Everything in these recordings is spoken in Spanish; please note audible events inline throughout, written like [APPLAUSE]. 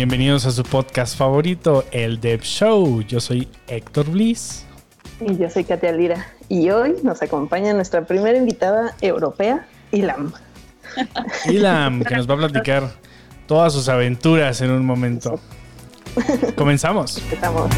Bienvenidos a su podcast favorito, el Dev Show. Yo soy Héctor Bliss. Y yo soy Katia Lira. Y hoy nos acompaña nuestra primera invitada europea, Ilam. [LAUGHS] Ilam, que nos va a platicar todas sus aventuras en un momento. Comenzamos. Empezamos.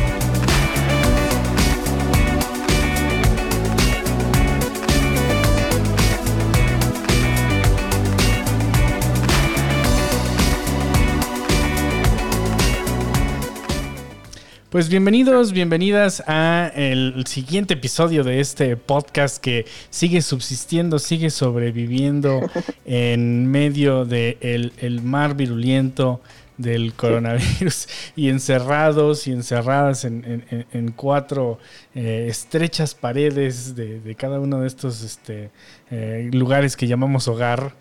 Pues bienvenidos, bienvenidas a el siguiente episodio de este podcast que sigue subsistiendo, sigue sobreviviendo [LAUGHS] en medio del de el mar virulento del coronavirus [LAUGHS] y encerrados y encerradas en, cuatro eh, estrechas paredes de, cada uno de estos este, eh, lugares que llamamos hogar.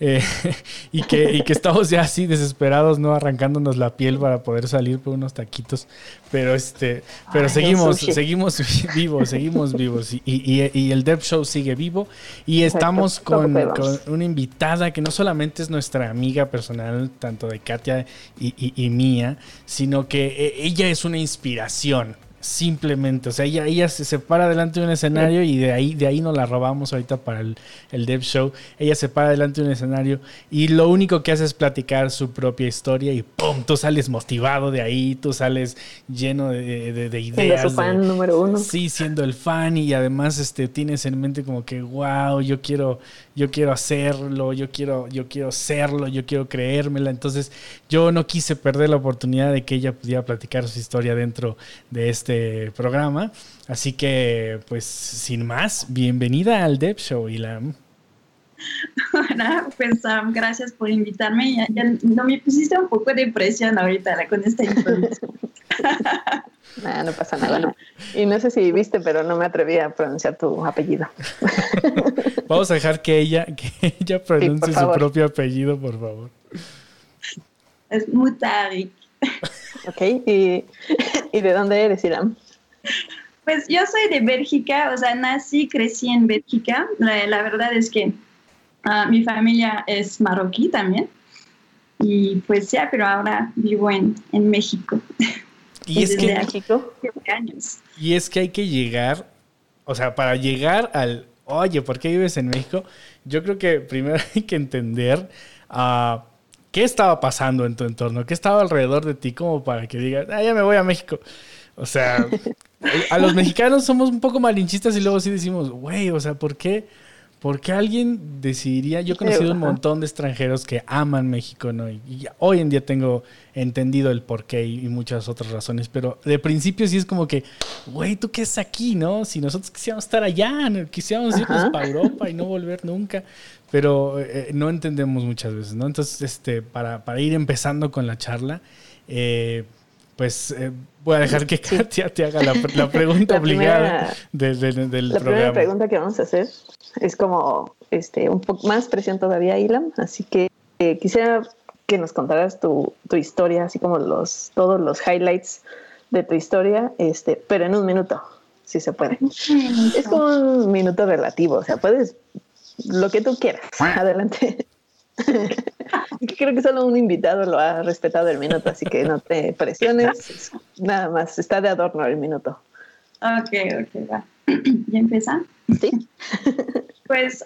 Eh, [LAUGHS] y, que, que estamos ya así desesperados, ¿no? Arrancándonos la piel para poder salir por unos taquitos. Pero este, pero seguimos, [LAUGHS] seguimos vivos, seguimos vivos. Y, el Dev Show sigue vivo. Y estamos con, una invitada que no solamente es nuestra amiga personal, tanto de Katia y mía, sino que ella es una inspiración simplemente. O sea, ella, ella se separa delante de un escenario y de ahí, de ahí nos la robamos ahorita para el, el Dev Show. Ella se para delante de un escenario y lo único que hace es platicar su propia historia y ¡pum! Tú sales motivado de ahí, tú sales lleno de, de, ideas. Siendo su fan número uno. Sí, siendo el fan y además este, tienes en mente como que, wow, yo quiero, yo quiero hacerlo, yo quiero, yo quiero serlo, yo quiero creérmela. Entonces yo no quise perder la oportunidad de que ella pudiera platicar su historia dentro de este programa. Así que, pues, sin más, bienvenida al Dev Show, Ilam. Bueno, pues um, gracias por invitarme. Ya, no me pusiste un poco de presión ahorita con esta introducción. [LAUGHS] no pasa nada. Y no sé si viste, pero no me atreví a pronunciar tu apellido. [LAUGHS] Vamos a dejar que ella, que ella pronuncie su propio apellido, por favor. Es Mutarik. [LAUGHS] Ok, ¿Y, de dónde eres, Iram? Pues yo soy de Bélgica, o sea, nací, crecí en Bélgica. La, verdad es que ah, mi familia es marroquí también. Y pues ya, pero ahora vivo en, en México. Y [LAUGHS] es que México, años. Y es que hay que llegar, o sea, para llegar al, oye, ¿por qué vives en México? Yo creo que primero [LAUGHS] hay que entender uh, qué estaba pasando en tu entorno, qué estaba alrededor de ti, como para que digas, ah, ya me voy a México. O sea, [LAUGHS] a los mexicanos somos un poco malinchistas y luego sí decimos, güey, o sea, ¿por qué? ¿Por qué alguien decidiría? Yo he conocido un montón de extranjeros que aman México, ¿no? Y, hoy en día tengo entendido el porqué y, y, muchas otras razones, pero de principio sí es como que, güey, ¿tú qué es aquí, no? Si nosotros quisiéramos estar allá, quisiéramos irnos para Europa y no volver nunca, pero eh, no entendemos muchas veces, ¿no? Entonces, este, para, para ir empezando con la charla, eh, pues eh, voy a dejar que Katia te haga la, pregunta [LAUGHS] obligada del programa. La primera pregunta que vamos a hacer es como este, un poco más presión todavía, Ilam, así que eh, quisiera que nos contaras tu, tu, historia, así como los, todos los highlights de tu historia, este, pero en un minuto, si se puede. Es como un minuto relativo, o sea, puedes lo que tú quieras. Adelante. [LAUGHS] Creo que solo un invitado lo ha respetado el minuto, así que no te presiones. Nada más, está de adorno el minuto. Ok, ok, va. [CLEARS THROAT] ¿Ya empiezan? Sí. [LAUGHS] Pues,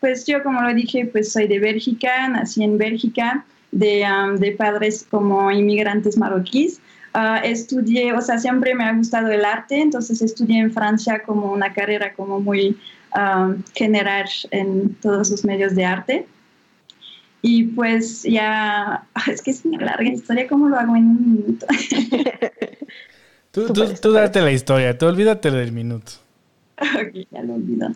pues yo, como lo dije, pues soy de Bélgica, nací en Bélgica, de, de padres como inmigrantes marroquíes. Uh, estudié, o sea, siempre me ha gustado el arte, entonces estudié en Francia como una carrera como muy general en todos los medios de arte. Y pues ya, [LAUGHS] es que es una larga historia, ¿cómo lo hago en un minuto? [LAUGHS] tú, tú, date la historia, tú olvídate del minuto. Ok, ya lo olvido.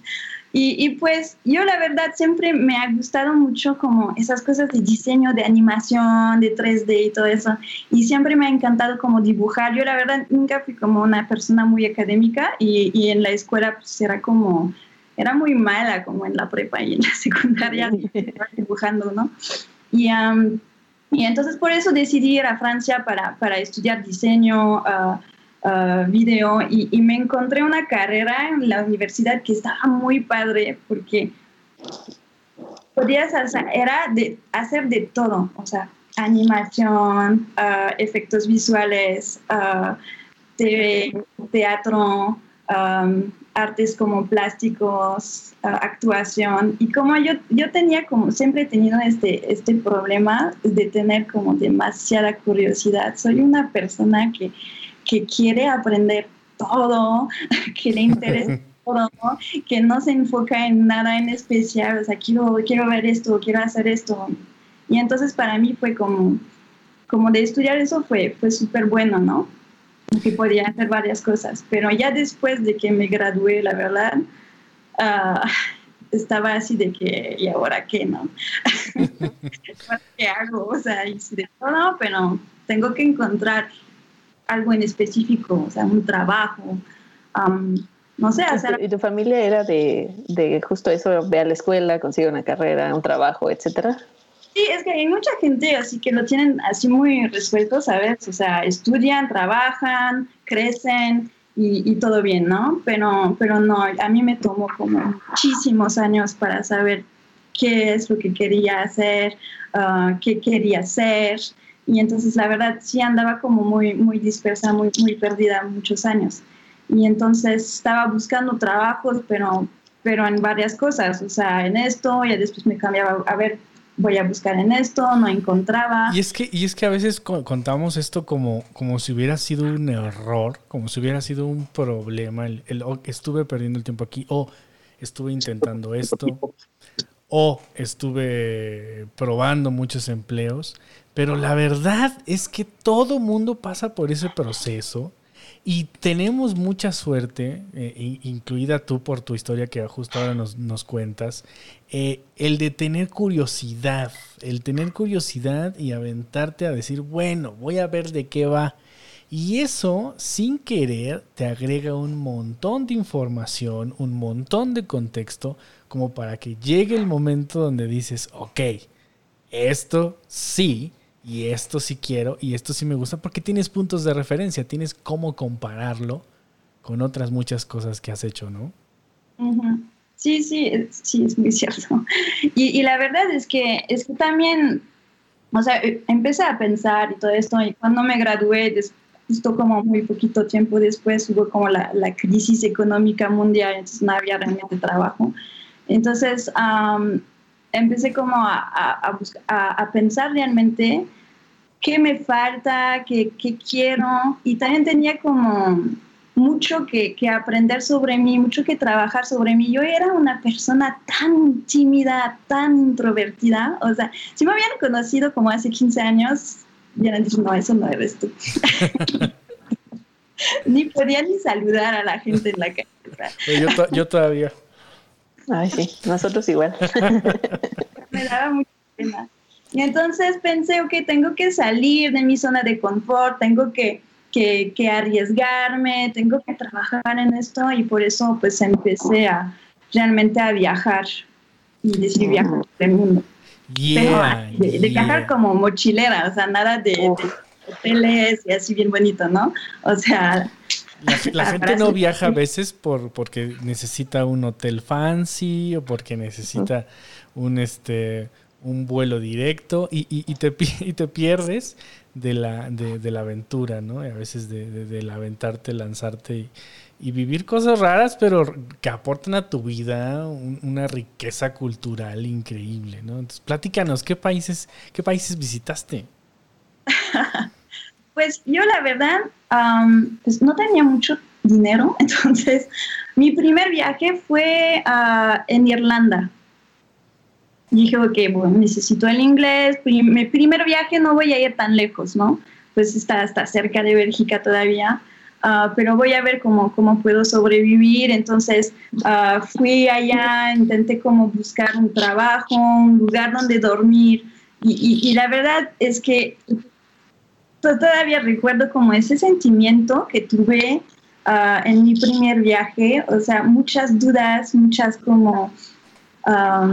Y, y, pues yo la verdad siempre me ha gustado mucho como esas cosas de diseño, de animación, de 3D y todo eso. Y siempre me ha encantado como dibujar. Yo la verdad nunca fui como una persona muy académica y, y en la escuela pues era como era muy mala como en la prepa y en la [LAUGHS] secundaria dibujando, ¿no? Y, y, entonces por eso decidí ir a Francia para, para estudiar diseño, uh, video y, y, me encontré una carrera en la universidad que estaba muy padre porque podías hacer, era de hacer de todo, o sea, animación, ah, efectos visuales, uh, teatro, artes como plásticos, actuación. Y como yo, yo tenía como, siempre he tenido este, este problema de tener como demasiada curiosidad. Soy una persona que, que quiere aprender todo, [LAUGHS] que le interesa [LAUGHS] todo, que no se enfoca en nada en especial, o sea, quiero, quiero ver esto, quiero hacer esto. Y entonces para mí fue como, como de estudiar eso fue, fue súper bueno, ¿no? Que podía hacer varias cosas, pero ya después de que me gradué, la verdad, uh, estaba así de que, ¿y ahora qué, no? [LAUGHS] [LAUGHS] ¿Qué hago? O sea, y de todo, pero tengo que encontrar algo en específico, o sea, un trabajo. no sé, hacer... ¿Y tu familia era de, de justo eso, ve a la escuela, consigue una carrera, un trabajo, etcétera? Sí, es que hay mucha gente así que lo tienen así muy resuelto, ¿sabes? O sea, estudian, trabajan, crecen y, y, todo bien, ¿no? Pero, pero no, a mí me tomó como muchísimos años para saber qué es lo que quería hacer, uh, qué quería hacer y entonces la verdad sí andaba como muy, muy dispersa, muy, muy perdida muchos años. Y entonces estaba buscando trabajos, pero, pero en varias cosas, o sea, en esto, y después me cambiaba, a ver, voy a buscar en esto, no encontraba. Y es que, y es que a veces contamos esto como, como si hubiera sido un error, como si hubiera sido un problema, el, el oh, estuve perdiendo el tiempo aquí, o estuve intentando esto, o estuve probando muchos empleos, pero la verdad es que todo mundo pasa por ese proceso y tenemos mucha suerte, eh, incluida tú por tu historia que justo ahora nos, nos cuentas, eh, el de tener curiosidad, el tener curiosidad y aventarte a decir, bueno, voy a ver de qué va. Y eso, sin querer, te agrega un montón de información, un montón de contexto, como para que llegue el momento donde dices, ok, esto sí y esto sí quiero y esto sí me gusta porque tienes puntos de referencia, tienes cómo compararlo con otras muchas cosas que has hecho, ¿no? Sí, sí, sí, es muy cierto. Y, la verdad es que, es que también, o sea, eh, empecé a pensar y todo esto y cuando me gradué, justo como muy poquito tiempo después hubo como la, la crisis económica mundial, entonces no había realmente trabajo. Entonces, empecé como a, a, a, pensar realmente qué me falta, qué, qué, quiero. Y también tenía como mucho que, que, aprender sobre mí, mucho que trabajar sobre mí. Yo era una persona tan tímida, tan introvertida. O sea, si me habían conocido como hace 15 años, hubieran dicho, no, eso no eres tú. [LAUGHS] ni podía ni saludar a la gente en la calle. Yo, yo todavía. Ay, sí, nosotros igual. [LAUGHS] Me daba mucha pena. Y entonces pensé, ok, tengo que salir de mi zona de confort, tengo que, que, que arriesgarme, tengo que trabajar en esto y por eso pues empecé a realmente a viajar y decir viajar por el mundo. Yeah, de, viajar como mochilera, o sea, nada de, hoteles y así bien bonito, ¿no? O sea, la, [LAUGHS] gente no viaja a veces por, porque necesita un hotel fancy o porque necesita un, este, un vuelo directo y, y, te, y te pierdes de la, de, la aventura, ¿no? a veces de, de, aventarte, lanzarte y, vivir cosas raras, pero que aportan a tu vida una riqueza cultural increíble, ¿no? Entonces, platícanos, ¿qué países, qué países visitaste? [LAUGHS] Pues yo la verdad, pues no tenía mucho dinero, [LAUGHS] entonces mi primer viaje fue uh, en Irlanda. Dije, ok, bueno, necesito el inglés, mi primer viaje no voy a ir tan lejos, ¿no? Pues está, está cerca de Bélgica todavía, uh, pero voy a ver cómo, cómo puedo sobrevivir. Entonces uh, fui allá, intenté como buscar un trabajo, un lugar donde dormir. Y, y, y la verdad es que todavía recuerdo como ese sentimiento que tuve ah, en mi primer viaje, o sea, muchas dudas, muchas como,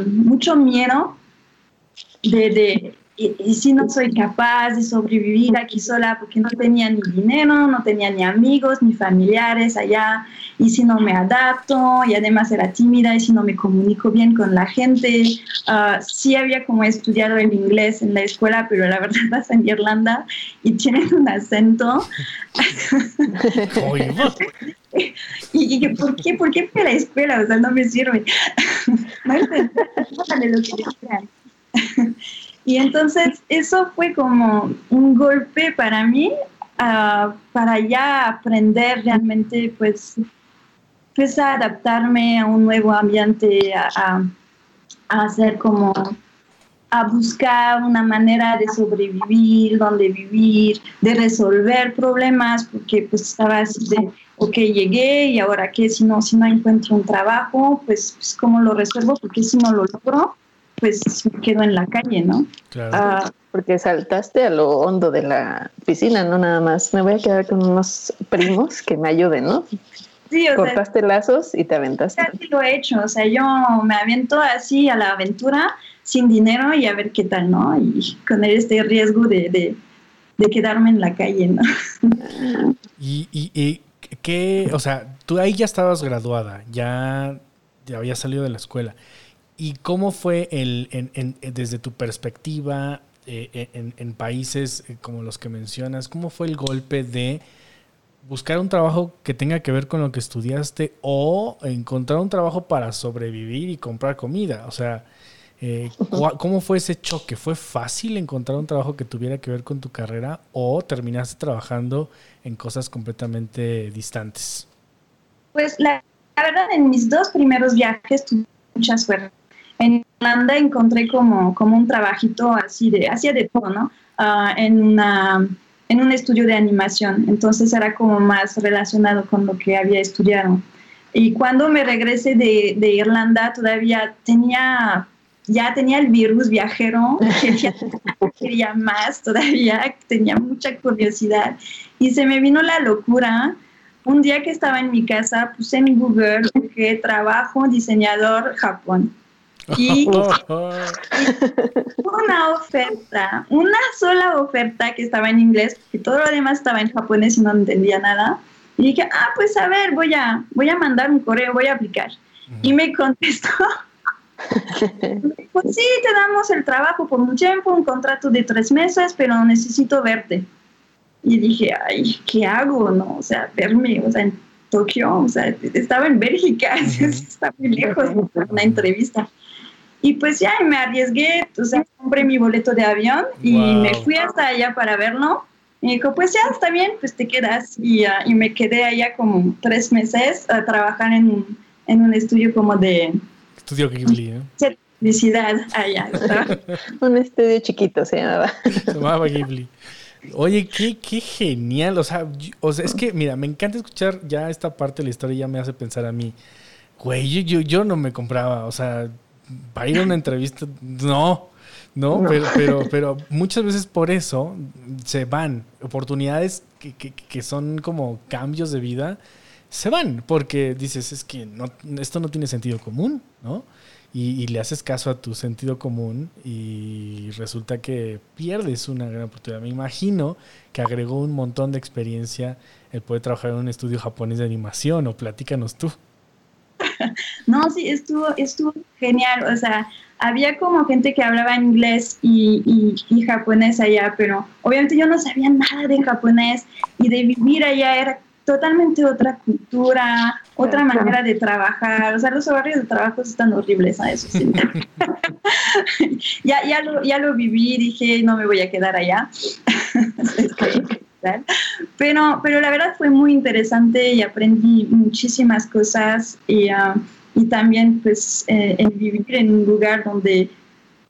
mucho miedo de, y, si no soy capaz de sobrevivir aquí sola porque no tenía ni dinero, no tenía ni amigos, ni familiares allá, y si no me adapto, y además era tímida, y si no me comunico bien con la gente, uh, sí había como estudiado el inglés en la escuela, pero la [LAUGHS] verdad vas en Irlanda y tienen un acento. [LAUGHS] y, y ¿por qué? ¿Por qué a la escuela? O sea, no me sirve. [LAUGHS] no es de lo que y entonces eso fue como un golpe para mí, uh, para ya aprender realmente, pues, pues a adaptarme a un nuevo ambiente, a, a hacer como a buscar una manera de sobrevivir, donde vivir, de resolver problemas, porque pues estaba así de, ok, llegué y ahora qué, si no, si no encuentro un trabajo, pues, pues cómo lo resuelvo, porque si no lo logro, pues me quedo en la calle, ¿no? Claro. Ah, porque saltaste a lo hondo de la piscina, no nada más. Me voy a quedar con unos primos que me ayuden, ¿no? Sí, o Cortaste lazos y te aventaste. Sí, lo he hecho, o sea, yo me aviento así a la aventura sin dinero y a ver qué tal, ¿no? Y con este riesgo de, de, quedarme en la calle, ¿no? Y, y, y qué, o sea, tú ahí ya estabas graduada, ya, ya habías salido de la escuela. ¿Y cómo fue el, en, desde tu perspectiva eh, eh, en, países eh, como los que mencionas, cómo fue el golpe de buscar un trabajo que tenga que ver con lo que estudiaste o encontrar un trabajo para sobrevivir y comprar comida? O sea, [LAUGHS] ¿cómo fue ese choque? ¿Fue fácil encontrar un trabajo que tuviera que ver con tu carrera o terminaste trabajando en cosas completamente distantes? Pues la, la verdad, en mis dos primeros viajes tuve mucha suerte en Irlanda encontré como, como un trabajito así de, hacía de todo, ¿no? Ah, en, una, en un estudio de animación, entonces era como más relacionado con lo que había estudiado. Y cuando me regresé de, de Irlanda todavía tenía, ya tenía el virus viajero, [LAUGHS] quería, quería más todavía, tenía mucha curiosidad y se me vino la locura un día que estaba en mi casa, puse en Google que trabajo diseñador Japón. Y [LAUGHS] una oferta, una sola oferta que estaba en inglés, porque todo lo demás estaba en japonés y no entendía nada. Y dije, ah, pues a ver, voy a, voy a mandar un correo, voy a aplicar. Y me contestó, pues sí, te damos el trabajo por un tiempo, un contrato de tres meses, pero necesito verte. Y dije, ay, ¿qué hago? No, o sea, verme, o sea, en Tokio, o sea, estaba en Bélgica, [LAUGHS] está muy lejos, una entrevista. Y pues ya me arriesgué, o sea, compré mi boleto de avión y me fui hasta allá para verlo. Y dijo, pues ya está bien, pues te quedas. Y, uh, y me quedé allá como tres meses a trabajar en, en un estudio como de... Estudio Ghibli, ¿eh? Publicidad allá. [LAUGHS] un estudio chiquito se llamaba. Se llamaba Ghibli. Oye, qué, qué genial. O sea, o sea, es que, mira, me encanta escuchar ya esta parte de la historia, ya me hace pensar a mí. Güey, yo, yo, yo no me compraba, o sea, para ir a una entrevista, no, no, Pero, pero, pero, muchas veces por eso se van oportunidades que, que, son como cambios de vida, se van porque dices, es que no, esto no tiene sentido común, ¿no? Y, le haces caso a tu sentido común y resulta que pierdes una gran oportunidad. Me imagino que agregó un montón de experiencia el poder trabajar en un estudio japonés de animación o platícanos tú. [LAUGHS] no, sí, estuvo, estuvo genial. O sea, había como gente que hablaba inglés y, japonés allá, pero obviamente yo no sabía nada de japonés y de vivir allá era totalmente otra cultura, otra manera de trabajar. O sea, los horarios de trabajo están horribles a eso. Sí. [LAUGHS] ya, ya, lo, ya lo viví, dije, no me voy a quedar allá. [LAUGHS] Pero, pero la verdad fue muy interesante y aprendí muchísimas cosas y, ah, y también pues eh, en vivir en un lugar donde,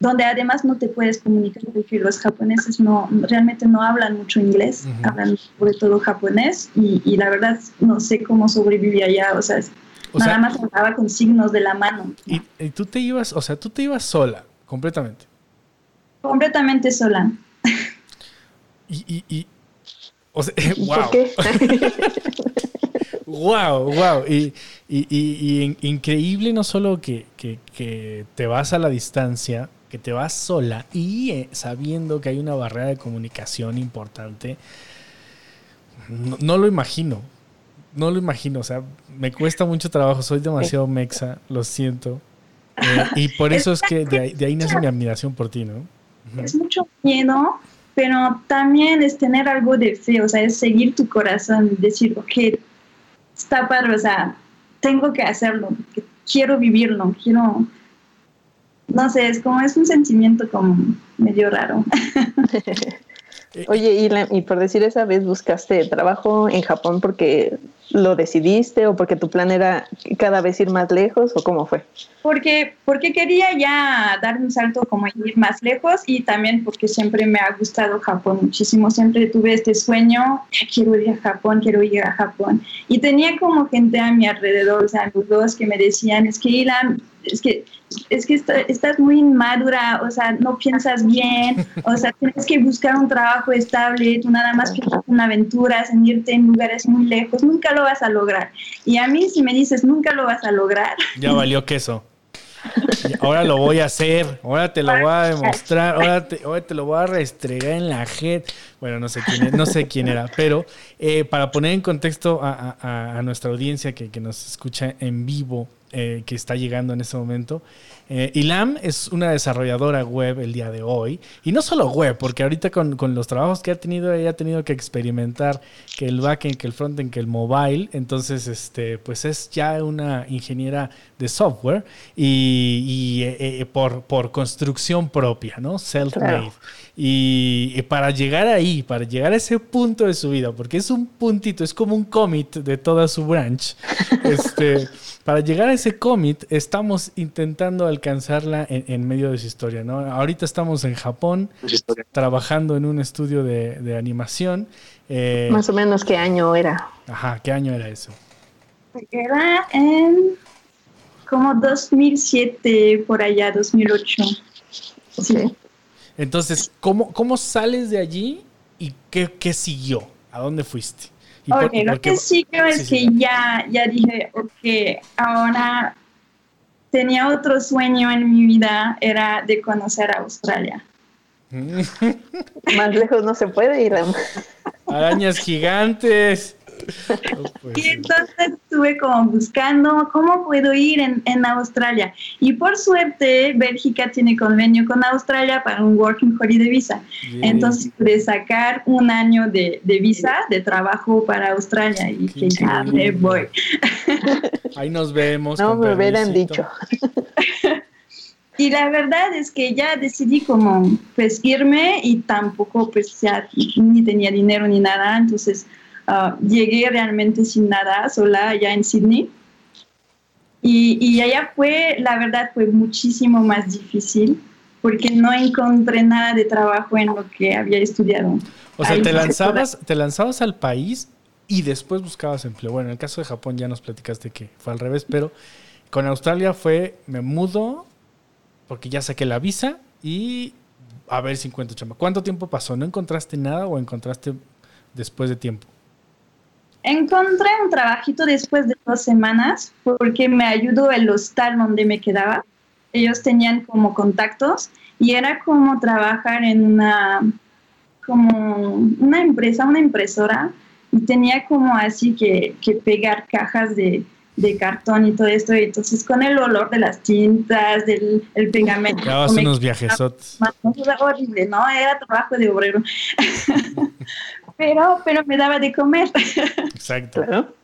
donde además no te puedes comunicar porque los japoneses no, realmente no hablan mucho inglés, hablan sobre todo japonés y, y, la verdad no sé cómo sobreviví allá, o sea, nada más hablaba con signos de la mano. ¿Y, ¿Y, tú te ibas, o sea, tú te ibas sola, completamente? Completamente sola. y, y, o sea, wow. wow, wow. Y, y, y, increíble no solo que, que, te vas a la distancia, que te vas sola y eh, sabiendo que hay una barrera de comunicación importante, no, no lo imagino. No lo imagino, o sea, me cuesta mucho trabajo, soy demasiado mexa, lo siento. [LAUGHS] Eh, y por eso es que de ahí, de ahí nace mi admiración por ti, ¿no? Es mucho miedo, pero también es tener algo de fe, o sea, es seguir tu corazón, decir, ok, está padre, o sea, tengo que hacerlo, quiero vivirlo, quiero, no sé, es como, es un sentimiento como medio raro. [LAUGHS] Oye, y, la- y por decir esa vez buscaste trabajo en Japón porque lo decidiste o porque tu plan era cada vez ir más lejos o cómo fue? Porque, porque quería ya dar un salto como ir más lejos y también porque siempre me ha gustado Japón muchísimo. Siempre tuve este sueño, "Ya quiero ir a Japón, quiero ir a Japón. Y tenía como gente a mi alrededor, o sea, amigos que me decían, es que Ilan, es que, es que está- estás muy inmadura, o sea, no piensas bien, o sea, tienes que buscar un trabajo estable, tú nada más piensas en aventuras, en en lugares muy lejos, nunca lo vas a lograr. Y a mí si me dices, nunca lo vas a lograr, Ya valió queso. Ahora lo voy a hacer, ahora te lo voy a demostrar, ahora te, ahora te lo voy a restregar en la gente. Bueno, no sé quién, no sé quién era, pero eh, para poner en contexto a, a- a nuestra audiencia que, que nos escucha en vivo, eh, que está llegando en este momento, eh, Ilam es una desarrolladora web el día de hoy, y no solo web, porque ahorita con, con los trabajos que ha tenido, ella ha tenido que experimentar que el backend, que el frontend, que el mobile, entonces este, pues es ya una ingeniera de software y, y, eh, eh, por, por construcción propia, ¿no? Self-made. Claro. Y, y para llegar ahí, para llegar a ese punto de su vida, porque es un puntito, es como un commit de toda su branch, [LAUGHS] este, para llegar a ese commit estamos intentando alcanzarla en, en medio de su historia, ¿no? Ahorita estamos en Japón trabajando en un estudio de, de animación. eh, Más o menos qué año era. ajá, ¿qué año era eso? Era en como 2007, por allá, 2008. Sí. Entonces, ¿cómo, cómo sales de allí y qué, qué siguió? ¿A dónde fuiste? ¿Y por- Ok, y lo que es Sí, sí, que ya, ya dije, ok, ahora tenía otro sueño en mi vida, era de conocer Australia. [LAUGHS] Más lejos no se puede ir. Arañas gigantes. [LAUGHS] Y entonces estuve como buscando cómo puedo ir en, en Australia. Y por suerte, Bélgica tiene convenio con Australia para un Working Holiday Visa. Bien. Entonces pude sacar un año de, de visa de trabajo para Australia y Qué que ya me voy. [LAUGHS] Ahí nos vemos. No me hubieran dicho. [LAUGHS] Y la verdad es que ya decidí como pues irme y tampoco pues ya ni tenía dinero ni nada, entonces ah, llegué realmente sin nada, sola allá en Sydney. Y, y allá fue, la verdad fue muchísimo más difícil porque no encontré nada de trabajo en lo que había estudiado. O sea, Ahí te lanzabas, te lanzabas al país y después buscabas empleo. Bueno, en el caso de Japón ya nos platicaste que fue al revés, pero con Australia fue, me mudo porque ya saqué la visa y a ver si encuentro chamba. ¿Cuánto tiempo pasó? ¿No encontraste nada o encontraste después de tiempo? Encontré un trabajito después de dos semanas porque me ayudó el hostal donde me quedaba. Ellos tenían como contactos y era como trabajar en una, como una empresa, una impresora y tenía como así que, que pegar cajas de, de cartón y todo esto. Y entonces con el olor de las tintas, del el pegamento. Me unos viajesotes. horrible, ¿no? Era trabajo de obrero. [LAUGHS] pero, pero me daba de comer. Exacto. Claro.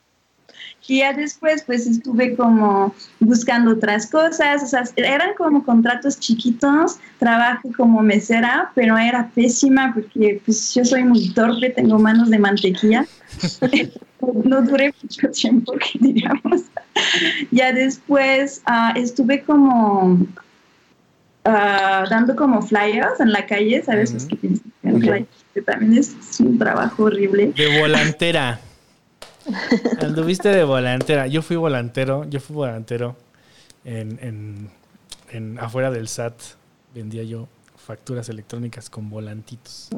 Y ya después, pues estuve como buscando otras cosas, o sea, eran como contratos chiquitos, trabajé como mesera, pero era pésima porque pues yo soy muy torpe, tengo manos de mantequilla. [LAUGHS] no duré mucho tiempo, que [LAUGHS] digamos. ya después ah, estuve como ah, dando como flyers en la calle, ¿sabes? Los Ujú. que tienes flyers, que también es, un trabajo horrible. De volantera. Anduviste de volantera. Yo fui volantero, yo fui volantero en, en- en- afuera del SAT. Vendía yo facturas electrónicas con volantitos.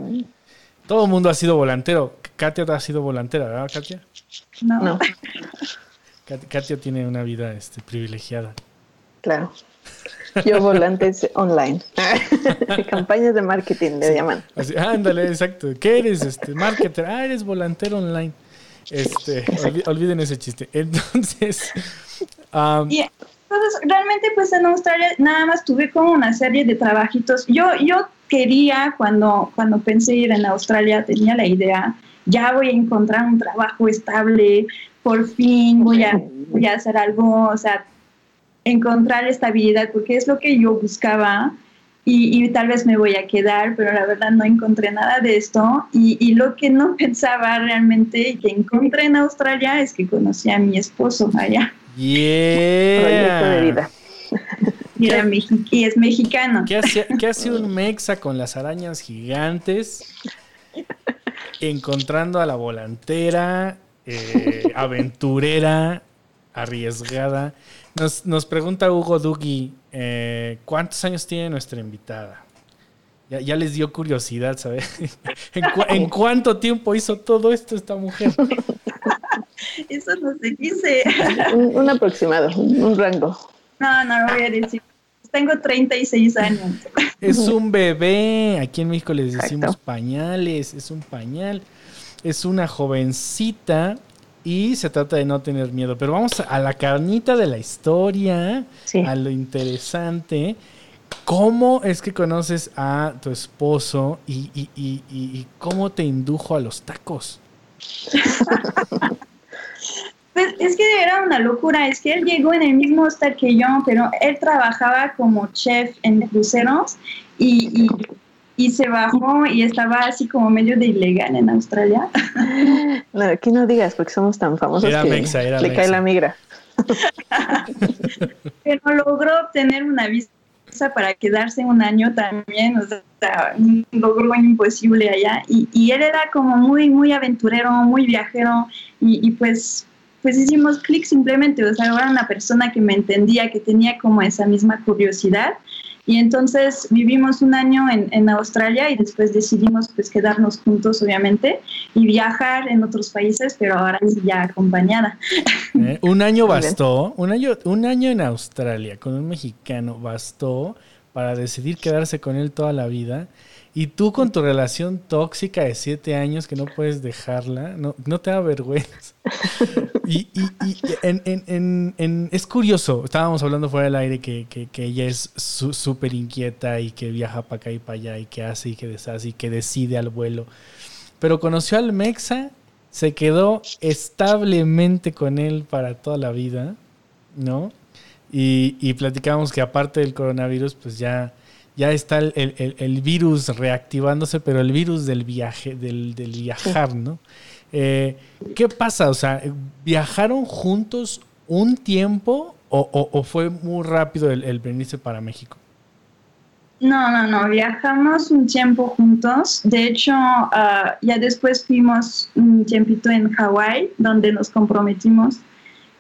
Todo el mundo ha sido volantero. Katia ha sido volantera, ¿verdad, Katia? No, Kat- Katia tiene una vida este, privilegiada. claro. [LAUGHS] Yo volantes online. [LAUGHS] Campañas de marketing le llaman. Así, ándale, exacto. ¿Qué eres? Este, marketer. Ah, eres volantero online. Este, olviden ese chiste. Entonces, y entonces, realmente, pues en Australia nada más tuve como una serie de trabajitos. Yo, yo quería, cuando, cuando pensé ir en Australia, tenía la idea, ya voy a encontrar un trabajo estable, por fin voy a, voy a hacer algo, o sea, encontrar estabilidad, porque es lo que yo buscaba. Y, y, tal vez me voy a quedar, pero la verdad no encontré nada de esto. Y, y, lo que no [LAUGHS] pensaba realmente y que encontré en Australia es que conocí a mi esposo allá. Yeah. Proyecto de vida. [LAUGHS] Y, es mexicano. ¿Qué hace, [LAUGHS] ¿Qué hace un mexa con las arañas gigantes? Encontrando a la volantera, eh, aventurera, arriesgada. Nos, nos pregunta Hugo Dugi, eh, ¿cuántos años tiene nuestra invitada? Ya, ya les dio curiosidad, ¿sabes? [LAUGHS] ¿En, cuánto tiempo hizo todo esto esta mujer? [LAUGHS] Eso no se dice. [LAUGHS] Un, aproximado, un rango. No, no lo voy a decir. Tengo 36 años. Es un bebé. Aquí en México les decimos pañales. Es un pañal. Es una jovencita y se trata de no tener miedo. Pero vamos a la carnita de la historia, a lo interesante. ¿Cómo es que conoces a tu esposo y, y, y, y cómo te indujo a los tacos? [LAUGHS] Pues es que era una locura, es que él llegó en el mismo hostel que yo, pero él trabajaba como chef en cruceros y, y, se bajó y estaba así como medio de ilegal en Australia. [LAUGHS] No, aquí no digas porque somos tan famosos que le cae la migra. [LAUGHS] pero logró obtener una visa para quedarse un año también, o sea, un logro imposible allá. Y, y, él era como muy, muy aventurero, muy viajero y, y pues pues hicimos clic simplemente, o sea, era una persona que me entendía, que tenía como esa misma curiosidad. Y entonces vivimos un año en, en, Australia y después decidimos pues quedarnos juntos, obviamente, y viajar en otros países, pero ahora ya acompañada. Eh, un año bastó, un año, un año en Australia con un mexicano bastó para decidir quedarse con él toda la vida. Y tú con tu relación tóxica de siete años que no puedes dejarla, no, no te da vergüenza. Y, y, y en, en, en, es curioso, estábamos hablando fuera del aire que, que, que ella es súper inquieta y que viaja para acá y para allá y que hace y que deshace y que decide al vuelo. Pero conoció al Mexa, se quedó establemente con él para toda la vida, ¿no? Y, y platicamos que aparte del coronavirus, pues ya ya está el, virus reactivándose, pero el virus del viaje, del, viajar, ¿no? Eh, ¿Qué pasa? O sea, ¿viajaron juntos un tiempo o, fue muy rápido el, venirse para México? No, no, no, viajamos un tiempo juntos. De hecho, ah, ya después fuimos un tiempito en Hawái, donde nos comprometimos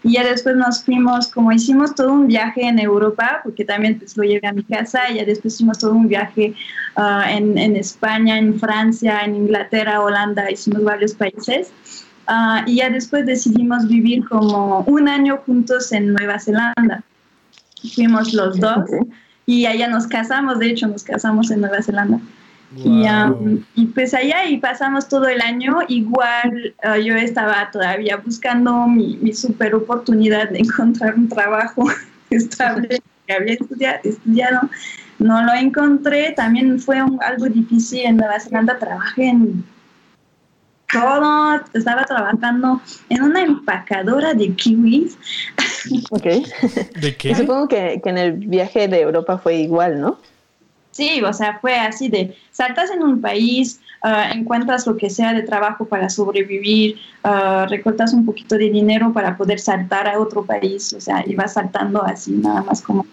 y ya después nos fuimos, como hicimos todo un viaje en Europa, porque también pues, lo llevé a mi casa, y ya después hicimos todo un viaje ah, en, en, España, en Francia, en Inglaterra, Holanda, hicimos varios países. Uh, y ya después decidimos vivir como un año juntos en Nueva Zelanda. Fuimos los dos y allá nos casamos, de hecho nos casamos en Nueva Zelanda. Y, pues allá y pasamos todo el año. Igual ah, yo estaba todavía buscando mi, mi, super oportunidad de encontrar un trabajo [LAUGHS] estable que había estudiado, estudiado. No lo encontré. También fue algo difícil en Nueva Zelanda. Trabajé en todo. Estaba trabajando en una empacadora de kiwis. Ok. ¿De qué? supongo que, que en el viaje de Europa fue igual, ¿no? Sí, o sea, fue así de, saltas en un país, ah, encuentras lo que sea de trabajo para sobrevivir, uh, recortas un poquito de dinero para poder saltar a otro país, o sea, y vas saltando así, nada más como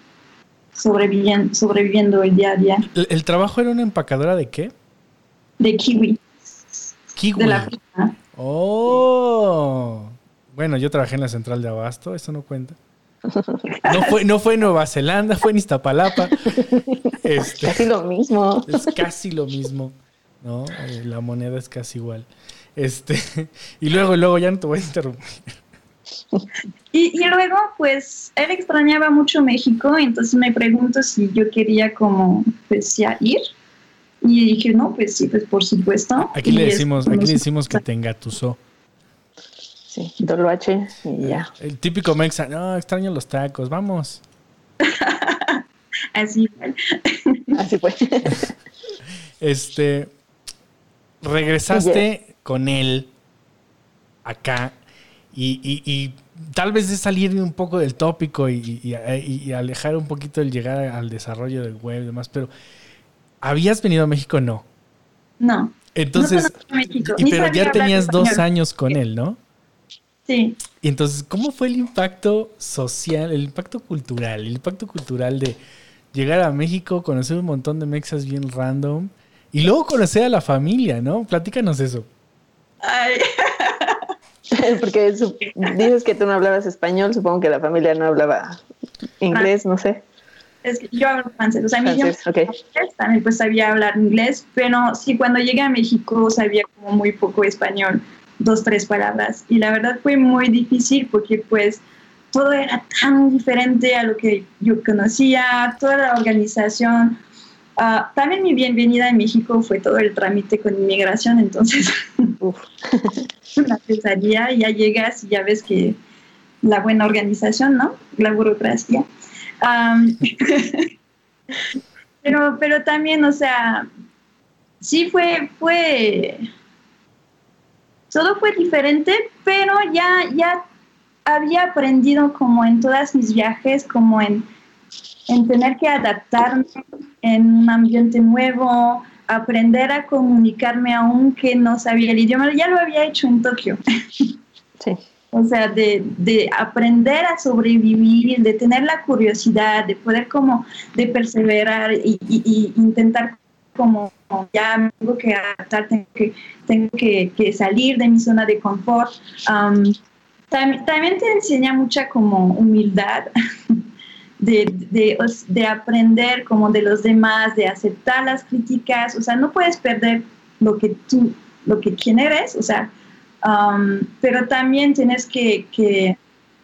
sobreviviendo, sobreviviendo el día a día. ¿El, trabajo era una empacadora de qué? De kiwi. Kiwi. De la Oh. Bueno, yo trabajé en la central de Abasto, eso no cuenta. No fue, no fue Nueva Zelanda, fue en Iztapalapa. Este, casi lo mismo. Es casi lo mismo, ¿no? Eh, la moneda es casi igual. Este, y luego, luego ya no te voy a interrumpir. Y, y, luego, pues, él extrañaba mucho México, entonces me pregunto si yo quería como, pues, ya ir. Y dije, no, pues sí, pues por supuesto. Aquí le decimos, aquí le decimos que te engatusó. Sí, H y ya. El típico mexa, no, extraño los tacos, vamos. [LAUGHS] Así fue. Así fue. [LAUGHS] este, regresaste con él acá y, tal vez de salir un poco del tópico y, alejar un poquito el llegar al desarrollo del web y demás, pero ¿habías venido a México? No. No. Entonces, pero ya tenías dos años con él, ¿no? Sí. Y entonces, ¿cómo fue el impacto social, el impacto cultural, el impacto cultural de llegar a México, conocer un montón de mexas bien random y luego conocer a la familia, ¿no? Platícanos eso. Ay. [LAUGHS] Porque dices que tú no hablabas español, supongo que la familia no hablaba inglés, no sé. Es que yo hablo francés, o sea, mi también pues sabía hablar inglés, pero sí cuando llegué a México sabía como muy poco español, dos, tres palabras. Y la verdad fue muy difícil porque pues todo era tan diferente a lo que yo conocía, toda la organización. Ah, también mi bienvenida en México fue todo el trámite con inmigración, entonces [LAUGHS] [LAUGHS] una pesadilla, ya llegas y ya ves que la buena organización, ¿no? La burocracia. [LAUGHS] pero, pero también, o sea, sí fue, fue, todo fue diferente, pero ya, ya había aprendido como en todas mis viajes, como en, en tener que adaptarme en un ambiente nuevo, aprender a comunicarme aunque no sabía el idioma, ya lo había hecho en Tokio. [LAUGHS] Sí. O sea, de, de, aprender a sobrevivir, de tener la curiosidad, de poder como, de perseverar y, intentar como, ya tengo que adaptar, tengo que, tengo que, que salir de mi zona de confort. también, también te enseña mucha como humildad. [LAUGHS] De, de, de, aprender como de los demás, de aceptar las críticas, o sea, no puedes perder lo que tú, lo que quién eres, o sea, Um, pero también tienes que, que,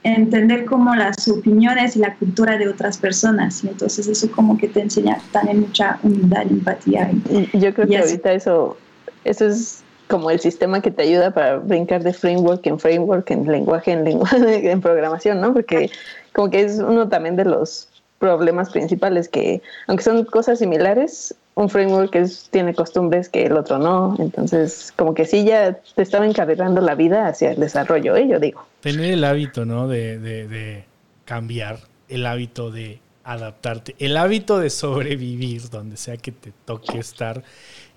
entender como las opiniones y la cultura de otras personas. Y entonces eso como que te enseña también mucha humildad, empatía. Y, yo creo que ahorita eso, eso es como el sistema que te ayuda para brincar de framework en framework, en lenguaje en lenguaje, [LAUGHS] en programación, ¿no? Porque como que es uno también de los problemas principales que, aunque son cosas similares, un framework que tiene costumbres que el otro no. Entonces, como que sí ya te estaba encarrilando la vida hacia el desarrollo, ¿eh? yo digo. Tener el hábito, ¿no? De, de, cambiar, el hábito de adaptarte, el hábito de sobrevivir donde sea que te toque estar.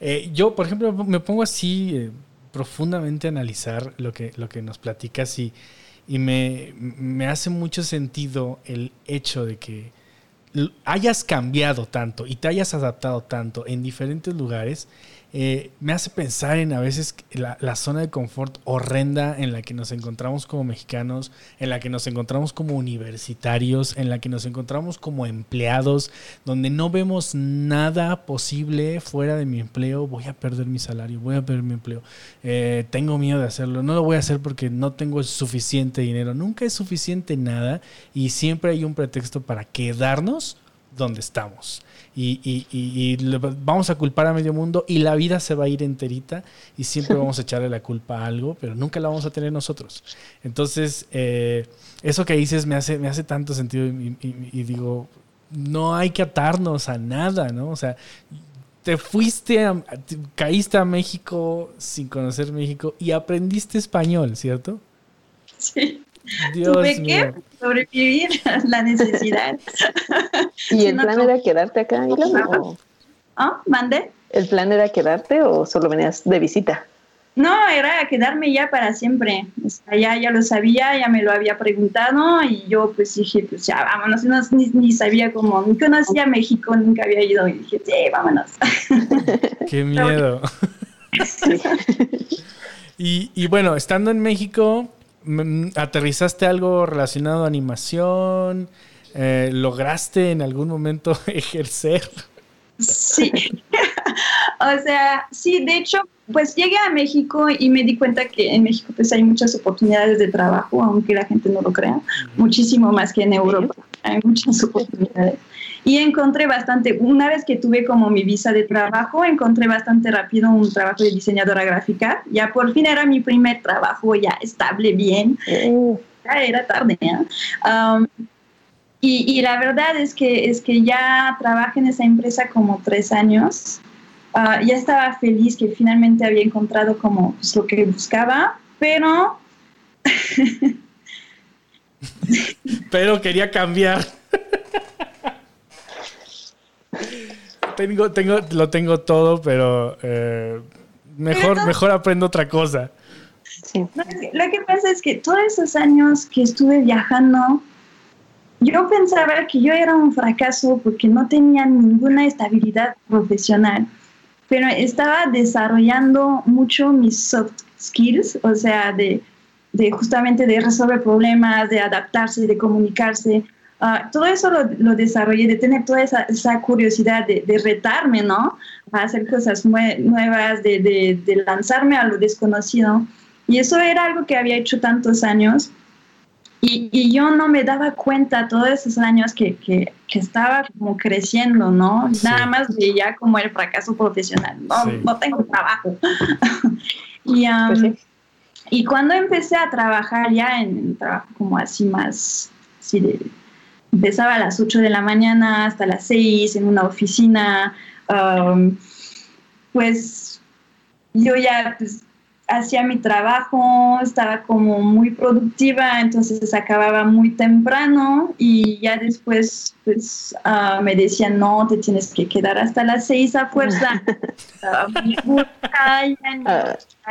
Eh, yo, por ejemplo, me pongo así eh, profundamente a analizar lo que, lo que nos platicas y, y me, me hace mucho sentido el hecho de que hayas cambiado tanto y te hayas adaptado tanto en diferentes lugares, eh, me hace pensar en a veces la, zona de confort horrenda en la que nos encontramos como mexicanos, en la que nos encontramos como universitarios, en la que nos encontramos como empleados, donde no vemos nada posible fuera de mi empleo, voy a perder mi salario, voy a perder mi empleo, eh, tengo miedo de hacerlo, no lo voy a hacer porque no tengo suficiente dinero, nunca es suficiente nada y siempre hay un pretexto para quedarnos donde estamos y, vamos a culpar a medio mundo y la vida se va a ir enterita y siempre [LAUGHS] vamos a echarle la culpa a algo, pero nunca la vamos a tener nosotros. Entonces, eh, eso que dices me hace, me hace tanto sentido y, digo, no hay que atarnos a nada, ¿no? O sea, te fuiste, caíste a México sin conocer México y aprendiste español, ¿cierto? Sí. Dios Tuve que sobrevivir a la necesidad. [LAUGHS] ¿Y [LAUGHS] el plan era quedarte acá, ¿Ah? ¿Mande? ¿El plan era quedarte o solo venías de visita? No, era quedarme ya para siempre. ya, ya lo sabía, ya me lo había preguntado y yo pues dije, pues ya vámonos. No, ni, sabía cómo, ni conocía México, nunca había ido y dije, sí, vámonos. [LAUGHS] Qué miedo. y, y bueno, estando en México, ¿Aterrizaste algo relacionado a animación? Eh, ¿Lograste en algún momento [LAUGHS] ejercer? Sí. [LAUGHS] O sea, sí, de hecho, pues llegué a México y me di cuenta que en México pues hay muchas oportunidades de trabajo, aunque la gente no lo crea, muchísimo más que en Europa. Hay muchas oportunidades. Y encontré bastante, una vez que tuve como mi visa de trabajo, encontré bastante rápido un trabajo de diseñadora gráfica. Ya por fin era mi primer trabajo, ya estable, bien. Uh. Ya era tarde. ¿eh? Um, y, y, la verdad es que, es que ya trabajé en esa empresa como tres años. Uh, ya estaba feliz que finalmente había encontrado como pues, lo que buscaba, pero... [LAUGHS] pero quería cambiar. Tengo, tengo, lo tengo todo, pero eh, mejor, mejor aprendo otra cosa. Lo que pasa es que todos esos años que estuve viajando, yo pensaba que yo era un fracaso porque no tenía ninguna estabilidad profesional, pero estaba desarrollando mucho mis soft skills, o sea, de, de justamente de resolver problemas, de adaptarse, de comunicarse. Uh, todo eso lo, lo, desarrollé, de tener toda esa, esa curiosidad de, de, retarme, ¿no? A hacer cosas nuevas, de, de, de, lanzarme a lo desconocido. Y eso era algo que había hecho tantos años. Y, y yo no me daba cuenta todos esos años que, que, que estaba como creciendo, ¿no? Nada más veía como el fracaso profesional. No, no tengo trabajo. [LAUGHS] y, um, pues sí. y cuando empecé a trabajar ya en, en trabajo como así más, así de empezaba a las 8 de la mañana hasta las 6 en una oficina, um, pues yo ya pues, hacía mi trabajo, estaba como muy productiva, entonces acababa muy temprano y ya después pues uh, me decían, no, te tienes que quedar hasta las 6 a fuerza. [LAUGHS] uh,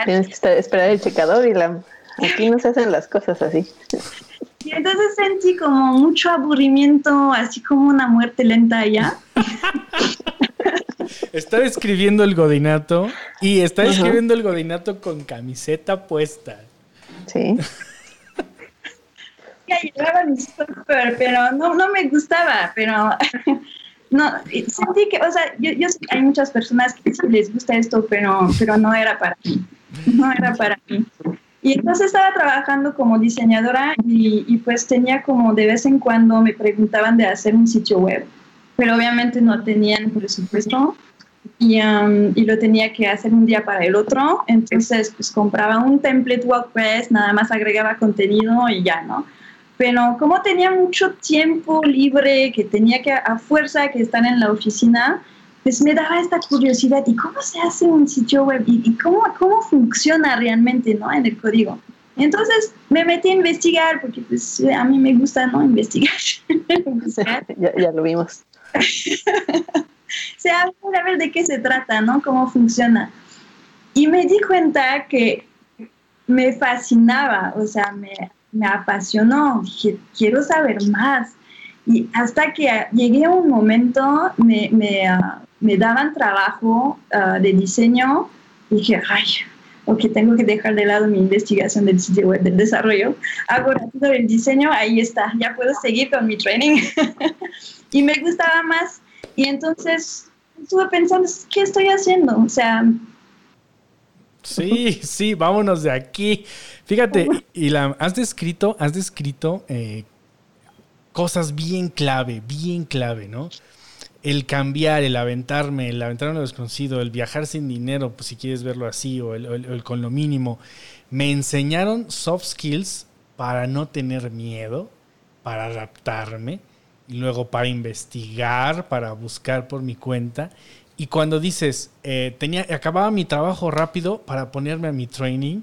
tienes que esperar el checador y la... aquí no se hacen las cosas así. Y entonces sentí como mucho aburrimiento, así como una muerte lenta allá. Estaba escribiendo el godinato y está escribiendo el godinato con camiseta puesta. Sí. [LAUGHS] ya llevaba mi super, pero no, no me gustaba, pero [LAUGHS] no, sentí que, o sea, yo, yo, hay muchas personas que les gusta esto, pero, pero no era para mí. No era para mí. Y entonces estaba trabajando como diseñadora y, pues tenía como de vez en cuando me preguntaban de hacer un sitio web, pero obviamente no tenían presupuesto y, y lo tenía que hacer un día para el otro. Entonces pues compraba un template WordPress, nada más agregaba contenido y ya, ¿no? Pero como tenía mucho tiempo libre, que tenía que a fuerza que estar en la oficina, pues me daba esta curiosidad, ¿y cómo se hace un sitio web? ¿Y, y cómo, cómo funciona realmente ¿no? en el código? Entonces me metí a investigar, porque pues a mí me gusta ¿no? investigar. [LAUGHS] [LAUGHS] ya, ya, lo vimos. [LAUGHS] o sea, a ver de qué se trata, ¿no? Cómo funciona. Y me di cuenta que me fascinaba, o sea, me, me apasionó. Dije, quiero saber más. Y hasta que llegué a un momento, me, me, uh, me daban trabajo uh, de diseño y dije, ay, ok, tengo que dejar de lado mi investigación del sitio web, del desarrollo, hago rápido el diseño, ahí está, ya puedo seguir con mi training. [LAUGHS] y me gustaba más. Y entonces estuve pensando, ¿qué estoy haciendo? O sea... Sí, sí, vámonos de aquí. Fíjate, y la, has descrito, has descrito eh, cosas bien clave, bien clave, ¿no? El cambiar, el aventarme, el aventarme lo desconocido, el viajar sin dinero, pues si quieres verlo así, o el, con lo mínimo, me enseñaron soft skills para no tener miedo, para adaptarme, y luego para investigar, para buscar por mi cuenta. Y cuando dices, eh, tenía, acababa mi trabajo rápido para ponerme a mi training,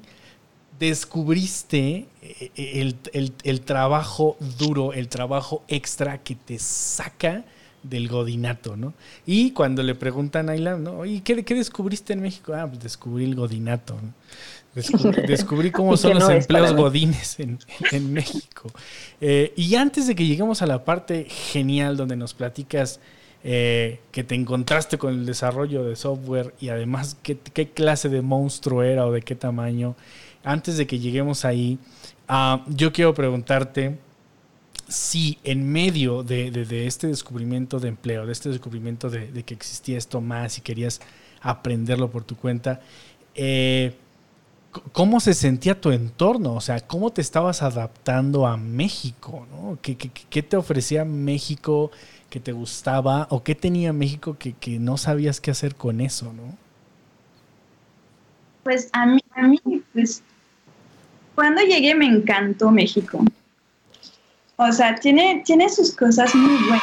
descubriste eh, el, el, el trabajo duro, el trabajo extra que te saca del godinato, ¿no? Y cuando le preguntan a Ilan, ¿no? ¿Y qué, qué, descubriste en México? Ah, pues descubrí el godinato, ¿no? Descubrí, [LAUGHS] descubrí cómo son los empleos godines en, en México. Eh, y antes de que lleguemos a la parte genial donde nos platicas eh, que te encontraste con el desarrollo de software y además qué, qué, clase de monstruo era o de qué tamaño, antes de que lleguemos ahí, uh, yo quiero preguntarte si en medio de, este descubrimiento de empleo, de este descubrimiento de, que existía esto más y querías aprenderlo por tu cuenta. Eh, ¿Cómo se sentía tu entorno? O sea, ¿cómo te estabas adaptando a México? ¿no? ¿Qué, qué, te ofrecía México que te gustaba? ¿O qué tenía México que, que, no sabías qué hacer con eso? ¿no? Pues a mí, a mí, pues, cuando llegué me encantó México. O sea, tiene, tiene sus cosas muy buenas.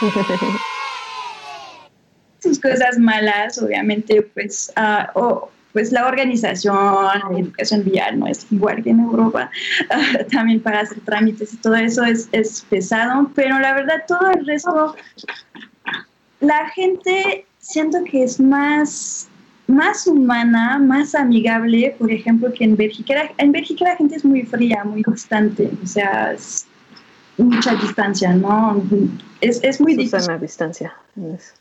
[LAUGHS] sus cosas malas, obviamente, pues, uh, pues la organización, la educación vial no es igual que en Europa, [LAUGHS] también para hacer trámites y todo eso es, es pesado, pero la verdad todo el resto, la gente siento que es más más humana, más amigable, por ejemplo, que en Bélgica. En Bélgica la gente es muy fría, muy constante, o sea, es mucha distancia, ¿no? Es, es muy difícil. distancia.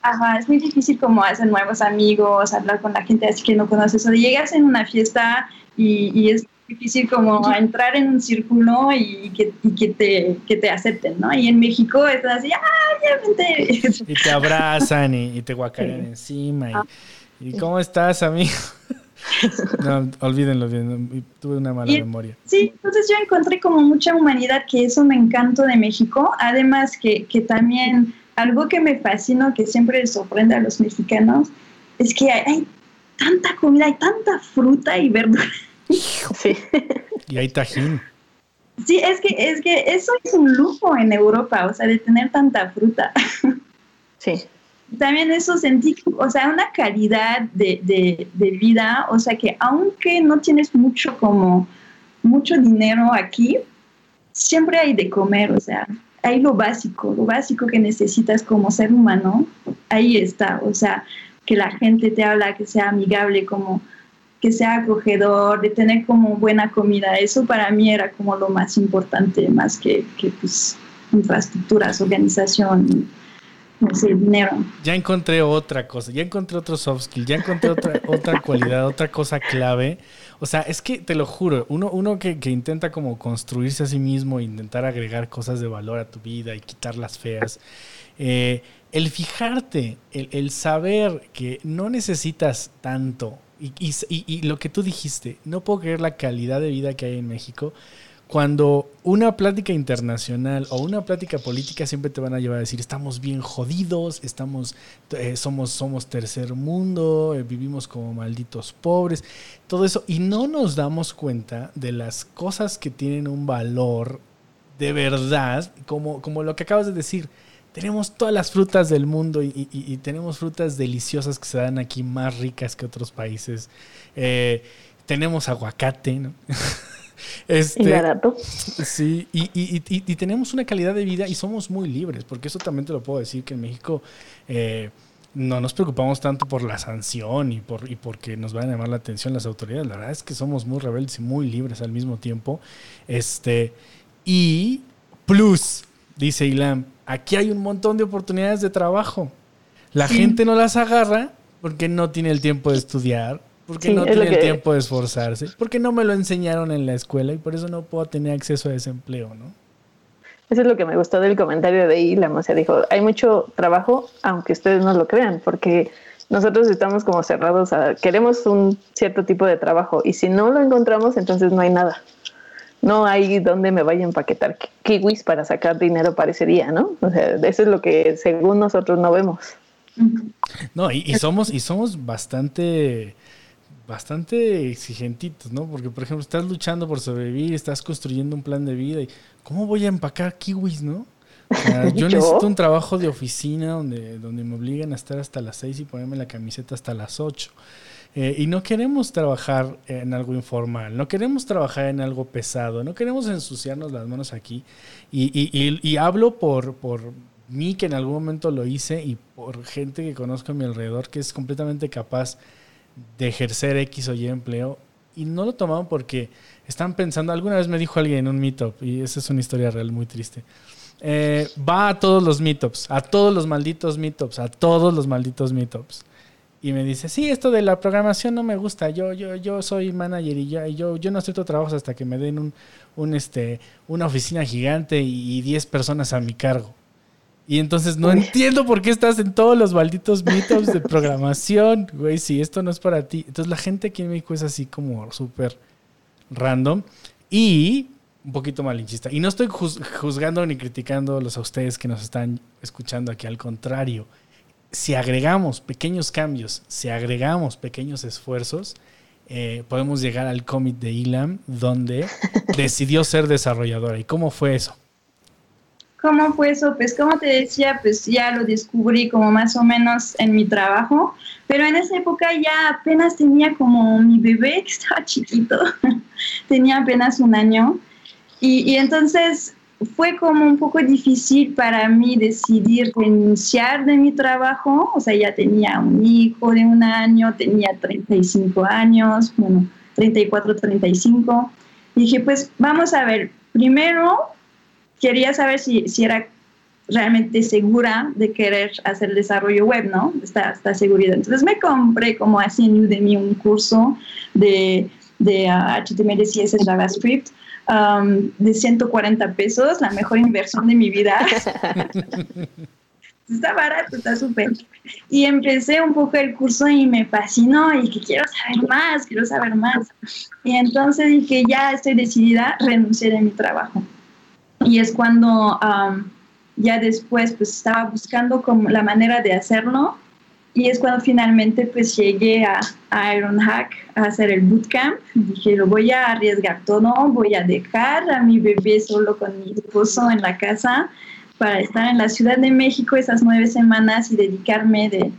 Ajá, es muy difícil como hacer nuevos amigos, hablar con la gente así que no conoces. O llegas en una fiesta y, y es difícil como entrar en un círculo y que, y que, te, que te acepten, ¿no? Y en México es así, ¡ay, ya Y te abrazan y, te guacarean encima. Y, ¿Y cómo estás, amigo? [LAUGHS] No, olvídenlo bien, tuve una mala memoria. Sí, entonces yo encontré como mucha humanidad, que eso me encantó de México. Además que, que también algo que me fascina, que siempre les sorprende a los mexicanos, es que hay, tanta comida, hay tanta fruta y verdura. Sí. Y hay tajín. Sí, es que, es que eso es un lujo en Europa, o sea, de tener tanta fruta. Sí también eso sentí, o sea, una calidad de, vida, o sea, que aunque no tienes mucho como, mucho dinero aquí, siempre hay de comer, o sea, hay lo básico, lo básico que necesitas como ser humano, ahí está, o sea, que la gente te habla, que sea amigable, como que sea acogedor, de tener como buena comida, eso para mí era como lo más importante, más que, que pues infraestructuras, organización, dinero. Ya encontré otra cosa, ya encontré otro soft skill, ya encontré otra, [LAUGHS] otra cualidad, otra cosa clave. O sea, es que te lo juro, uno, uno que, intenta como construirse a sí mismo, intentar agregar cosas de valor a tu vida y quitar las feas. Eh, el fijarte, el, saber que no necesitas tanto y, y, lo que tú dijiste, no puedo creer la calidad de vida que hay en México cuando una plática internacional o una plática política siempre te van a llevar a decir estamos bien jodidos, estamos, eh, somos, somos tercer mundo, eh, vivimos como malditos pobres, todo eso, y no nos damos cuenta de las cosas que tienen un valor de verdad, como, como lo que acabas de decir. Tenemos todas las frutas del mundo y, tenemos frutas deliciosas que se dan aquí más ricas que otros países. Eh, tenemos aguacate, ¿no? [LAUGHS] Este, y barato. Sí, y, tenemos una calidad de vida y somos muy libres, porque eso también te lo puedo decir, que en México eh, no nos preocupamos tanto por la sanción y, por, y porque nos van a llamar la atención las autoridades. La verdad es que somos muy rebeldes y muy libres al mismo tiempo. Este, y plus, dice Ilam, aquí hay un montón de oportunidades de trabajo. La gente no las agarra porque no tiene el tiempo de estudiar, porque no tiene el tiempo de esforzarse, porque no me lo enseñaron en la escuela y por eso no puedo tener acceso a ese empleo, ¿no? Eso es lo que me gustó del comentario de Ilam, o sea, dijo, hay mucho trabajo, aunque ustedes no lo crean, porque nosotros estamos como cerrados a, queremos un cierto tipo de trabajo y si no lo encontramos, entonces no hay nada. No hay donde me vaya a empaquetar kiwis para sacar dinero para ese día, ¿no? O sea, eso es lo que según nosotros no vemos. No, y, y somos, y somos bastante bastante exigentitos, ¿no? Porque, por ejemplo, estás luchando por sobrevivir, estás construyendo un plan de vida y ¿cómo voy a empacar kiwis, no? [LAUGHS] yo necesito un trabajo de oficina donde, donde me obliguen a estar hasta las 6 y ponerme la camiseta hasta las 8. Eh, y no queremos trabajar en algo informal, no queremos trabajar en algo pesado, no queremos ensuciarnos las manos aquí. Y, y, y hablo por, por mí que en algún momento lo hice y por gente que conozco a mi alrededor que es completamente capaz de ejercer X o Y empleo y no lo tomaban porque están pensando, alguna vez me dijo alguien en un meetup, y esa es una historia real muy triste, eh, va a todos los meetups, a todos los malditos meetups, a todos los malditos meetups. Y me dice, sí, esto de la programación no me gusta, yo, yo, yo soy manager y yo, yo, yo no acepto trabajos hasta que me den un, un este, una oficina gigante y 10 personas a mi cargo. Y entonces no entiendo por qué estás en todos los malditos meetups de programación, güey, si esto no es para ti. Entonces la gente aquí en México es así como súper random y un poquito malinchista. Y no estoy juzgando ni criticando a ustedes que nos están escuchando aquí, al contrario. Si agregamos pequeños cambios, si agregamos pequeños esfuerzos, eh, podemos llegar al cómic de Ilam, donde [LAUGHS] decidió ser desarrolladora. ¿Y cómo fue eso? ¿Cómo fue eso? Pues como te decía, pues ya lo descubrí como más o menos en mi trabajo, pero en esa época ya apenas tenía como mi bebé, que estaba chiquito, [LAUGHS] tenía apenas un año, y, y entonces fue como un poco difícil para mí decidir renunciar de mi trabajo, o sea, ya tenía un hijo de un año, tenía 35 años, bueno, 34, 35. dije, pues vamos a ver, primero quería saber si, si era realmente segura de querer hacer desarrollo web, ¿no? Está, está seguridad. Entonces me compré como así en Udemy un curso de, de HTML, CSS, JavaScript um, de 140 pesos, la mejor inversión de mi vida. [LAUGHS] está barato, está súper. Y empecé un poco el curso y me fascinó y que quiero saber más, quiero saber más. Y entonces dije, ya estoy decidida, renunciar de mi trabajo. Y es cuando um, ya después pues estaba buscando como la manera de hacerlo y es cuando finalmente pues llegué a, Ironhack a hacer el bootcamp. Dije, lo voy a arriesgar todo, voy a dejar a mi bebé solo con mi esposo en la casa para estar en la Ciudad de México esas nueve semanas y dedicarme de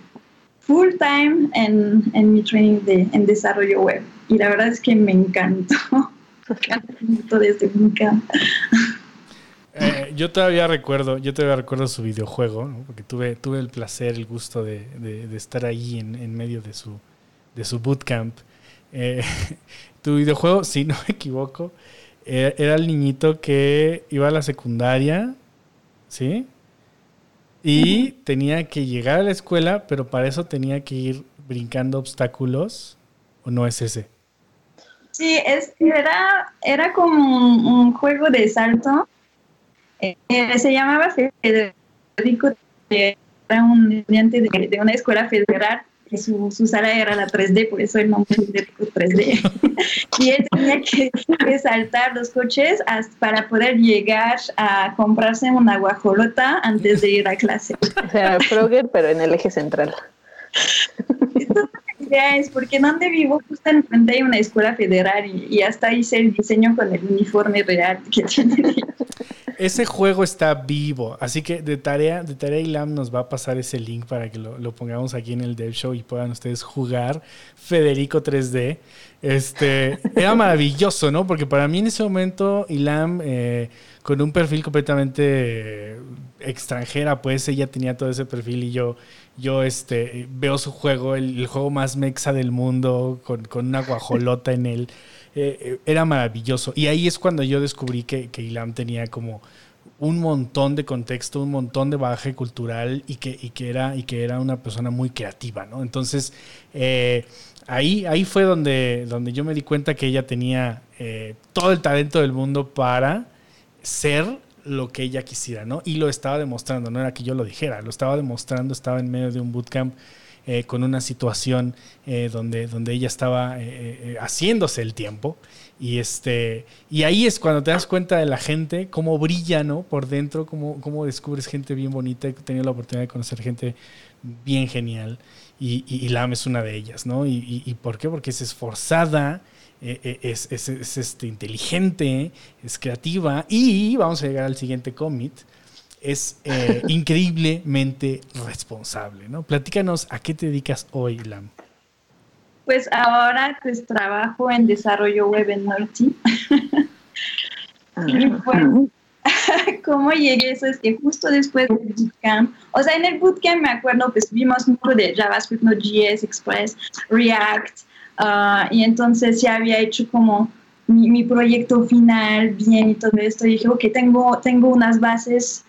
full time en, en mi training de, en desarrollo web. Y la verdad es que me encantó. [LAUGHS] me encantó este bootcamp. Eh, yo todavía recuerdo, yo todavía recuerdo su videojuego, porque tuve, tuve el placer, el gusto de, estar ahí en, medio de su, de su bootcamp. Eh, [LAUGHS] tu videojuego, si no me equivoco, eh, era el niñito que iba a la secundaria, ¿sí? Y tenía que llegar a la escuela, pero para eso tenía que ir brincando obstáculos, ¿o no es ese? Sí, es, era, era como un juego de salto eh, se llamaba Federico, era un estudiante de, una escuela federal que su, sala era la 3D, por eso el nombre Federico 3D. [LAUGHS] y él tenía que, saltar los coches para poder llegar a comprarse una guajolota antes de ir a clase. O sea, Frogger, pero en el eje central. [LAUGHS] es porque donde vivo justo enfrente hay una escuela federal y, y, hasta hice el diseño con el uniforme real que [LAUGHS] tiene ese juego está vivo, así que de tarea, de tarea Ilam nos va a pasar ese link para que lo, pongamos aquí en el Dev Show y puedan ustedes jugar Federico 3D. Este, [LAUGHS] era maravilloso, ¿no? Porque para mí en ese momento Ilam, eh, con un perfil completamente extranjera, pues ella tenía todo ese perfil y yo, yo este, veo su juego, el, juego más mexa del mundo, con, con una guajolota en él. Eh, eh, era maravilloso. Y ahí es cuando yo descubrí que, que tenía como un montón de contexto, un montón de bagaje cultural y que, y que, era, y que era una persona muy creativa, ¿no? Entonces, eh, ahí, ahí fue donde, donde yo me di cuenta que ella tenía todo el talento del mundo para ser lo que ella quisiera, ¿no? Y lo estaba demostrando, no era que yo lo dijera, lo estaba demostrando, estaba en medio de un bootcamp eh, con una situación eh, donde, donde ella estaba eh, haciéndose el tiempo. Y, este, y ahí es cuando te das cuenta de la gente, cómo brilla ¿no? por dentro, cómo, cómo descubres gente bien bonita. He tenido la oportunidad de conocer gente bien genial y, y, Lam es una de ellas. ¿no? Y, y, por qué? Porque es esforzada, es, es, es, este, inteligente, es creativa y vamos a llegar al siguiente cómic es eh, [LAUGHS] increíblemente responsable, ¿no? Platícanos a qué te dedicas hoy, Lam. Pues ahora pues trabajo en desarrollo web en Norti. [LAUGHS] y pues, [LAUGHS] ¿cómo llegué eso? Es que justo después del bootcamp, o sea, en el bootcamp me acuerdo, pues vimos mucho de JavaScript, Node.js, Express, React, ah, y entonces ya había hecho como mi, proyecto final bien y todo esto, y dije, ok, tengo, tengo unas bases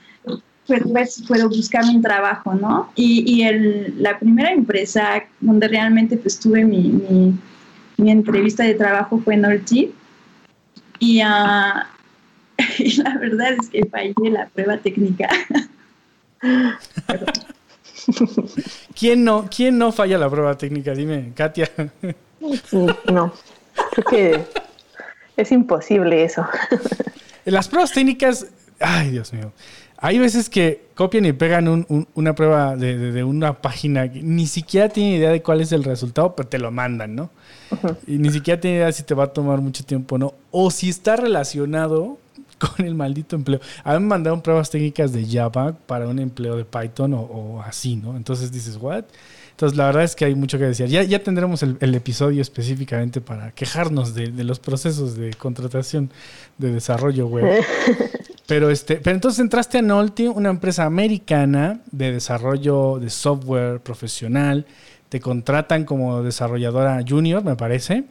pues, puedo buscar un trabajo, ¿no? Y, y el, la primera empresa donde realmente pues tuve mi, mi, entrevista de trabajo fue en Orti. Ah, [LAUGHS] y, la verdad es que fallé la prueba técnica. [LAUGHS] ¿Quién no, ¿Quién no falla la prueba técnica? Dime, Katia. No, creo que es imposible eso. Las pruebas técnicas, ay Dios mío, hay veces que copian y pegan una prueba de, una página que ni siquiera tiene idea de cuál es el resultado, pero te lo mandan, ¿no? Y ni siquiera tiene idea si te va a tomar mucho tiempo o no. O si está relacionado [LAUGHS] con el maldito empleo. A mí me mandaron pruebas técnicas de Java para un empleo de Python o, así, ¿no? Entonces dices, ¿what? Entonces, la verdad es que hay mucho que decir. Ya, ya tendremos el, episodio específicamente para quejarnos de, los procesos de contratación de desarrollo web. [LAUGHS] Pero, este, pero entonces entraste a Nolti, una empresa americana de desarrollo de software profesional. Te contratan como desarrolladora junior, me parece.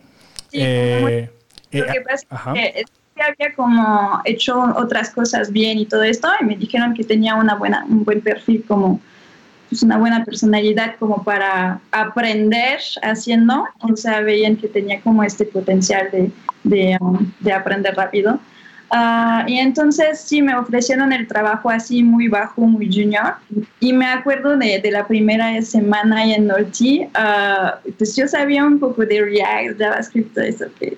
Sí, eh, lo que pasa es que había como hecho otras cosas bien y todo esto, y me dijeron que tenía una buena, un buen perfil como pues, una buena personalidad como para aprender haciendo, o sea, veían que tenía como este potencial de, de, um, de aprender rápido. Ah, y entonces sí me ofrecieron el trabajo así muy bajo, muy junior. Y me acuerdo de, de la primera semana en Norti, uh, pues yo sabía un poco de React, JavaScript, eso que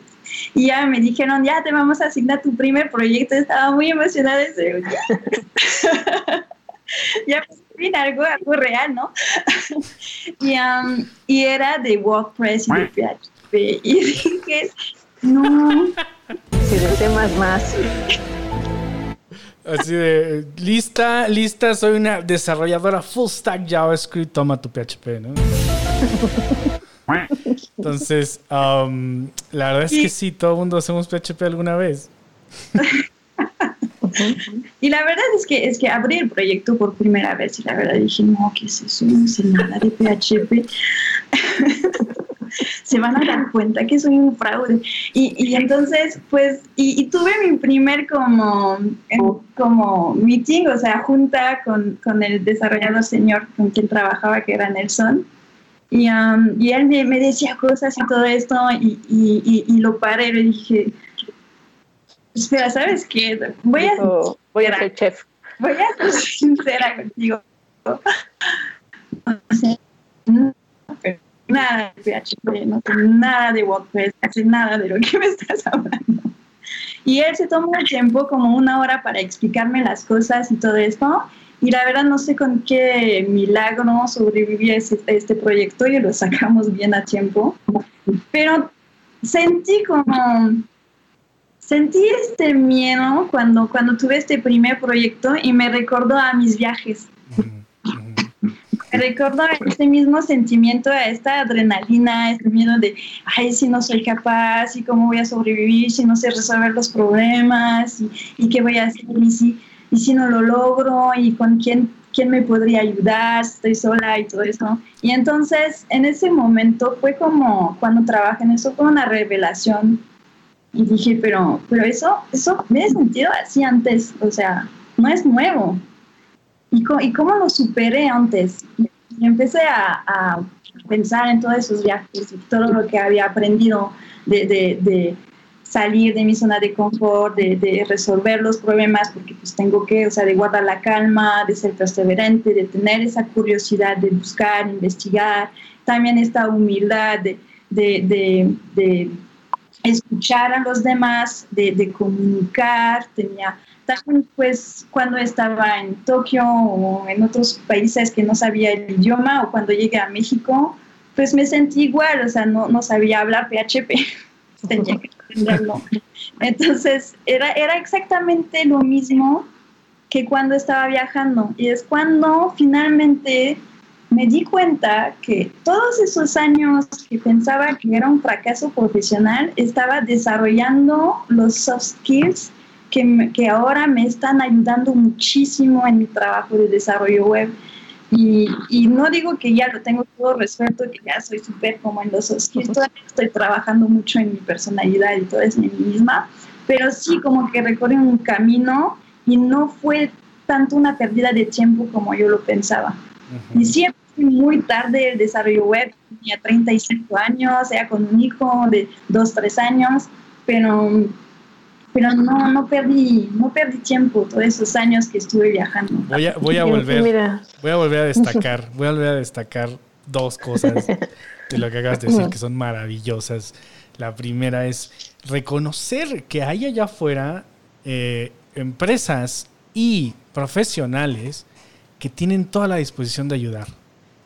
y ya me dijeron, ya te vamos a asignar tu primer proyecto. Estaba muy emocionada. De ya [LAUGHS] pues fin, algo, algo real, ¿no? [LAUGHS] y, um, y era de WordPress y de PHP. Y dije, no. Si de temas más. Así de, lista, lista, soy una desarrolladora full stack JavaScript, toma tu PHP, ¿no? [LAUGHS] Entonces, um, la verdad es que sí, todo el mundo hacemos PHP alguna vez. [LAUGHS] y la verdad es que es que abrí el proyecto por primera vez y la verdad dije, no, ¿qué es eso? No sé nada de PHP. [LAUGHS] se van a dar cuenta que soy un fraude. Y, y entonces, pues, y, tuve mi primer como, como meeting, o sea, junta con, con el desarrollador señor con quien trabajaba, que era Nelson. Y, um, y él me, me, decía cosas y todo esto, y, y, y lo paré y le dije, espera, ¿sabes qué? Voy a, voy a ser chef. Voy a ser sincera contigo. nada de PHP, no tengo nada de WordPress, casi nada de lo que me estás hablando. Y él se tomó un tiempo, como una hora, para explicarme las cosas y todo esto. Y la verdad no sé con qué milagro sobreviví a este, este proyecto y lo sacamos bien a tiempo. Pero sentí como... Sentí este miedo cuando, cuando tuve este primer proyecto y me recordó a mis viajes. Me recordó este mismo sentimiento, a esta adrenalina, este miedo de, ay, si no soy capaz, y cómo voy a sobrevivir, si no sé resolver los problemas, y, y qué voy a hacer, y si, y si no lo logro y con quién, quién me podría ayudar, estoy sola y todo eso. Y entonces en ese momento fue como cuando trabajé en eso, fue una revelación. Y dije, pero, pero eso, eso me he sentido así antes, o sea, no es nuevo. ¿Y, y cómo lo superé antes? Y empecé a, a, pensar en todos esos viajes y todo lo que había aprendido de, de, de salir de mi zona de confort, de, resolver los problemas, porque pues tengo que, o sea, de guardar la calma, de ser perseverante, de tener esa curiosidad de buscar, investigar, también esta humildad de, de escuchar a los demás, de, comunicar, tenía también pues cuando estaba en Tokio o en otros países que no sabía el idioma o cuando llegué a México, pues me sentí igual, o sea, no, no sabía hablar PHP. Entonces, era, era exactamente lo mismo que cuando estaba viajando. Y es cuando finalmente me di cuenta que todos esos años que pensaba que era un fracaso profesional, estaba desarrollando los soft skills que, que ahora me están ayudando muchísimo en mi trabajo de desarrollo web. Y, y, no digo que ya lo tengo todo resuelto, que ya soy súper como en los skills, estoy trabajando mucho en mi personalidad y todo eso en mí misma, pero sí como que recorrí un camino y no fue tanto una pérdida de tiempo como yo lo pensaba. Y siempre muy tarde el desarrollo web, tenía 35 años, sea con un hijo de 2, 3 años, pero pero no, no perdí, no perdí tiempo todos esos años que estuve viajando. Voy a, voy a volver, voy a volver a [LAUGHS] destacar, voy a volver a destacar dos cosas de lo que acabas de decir que son maravillosas. La primera es reconocer que hay allá afuera eh, empresas y profesionales que tienen toda la disposición de ayudar,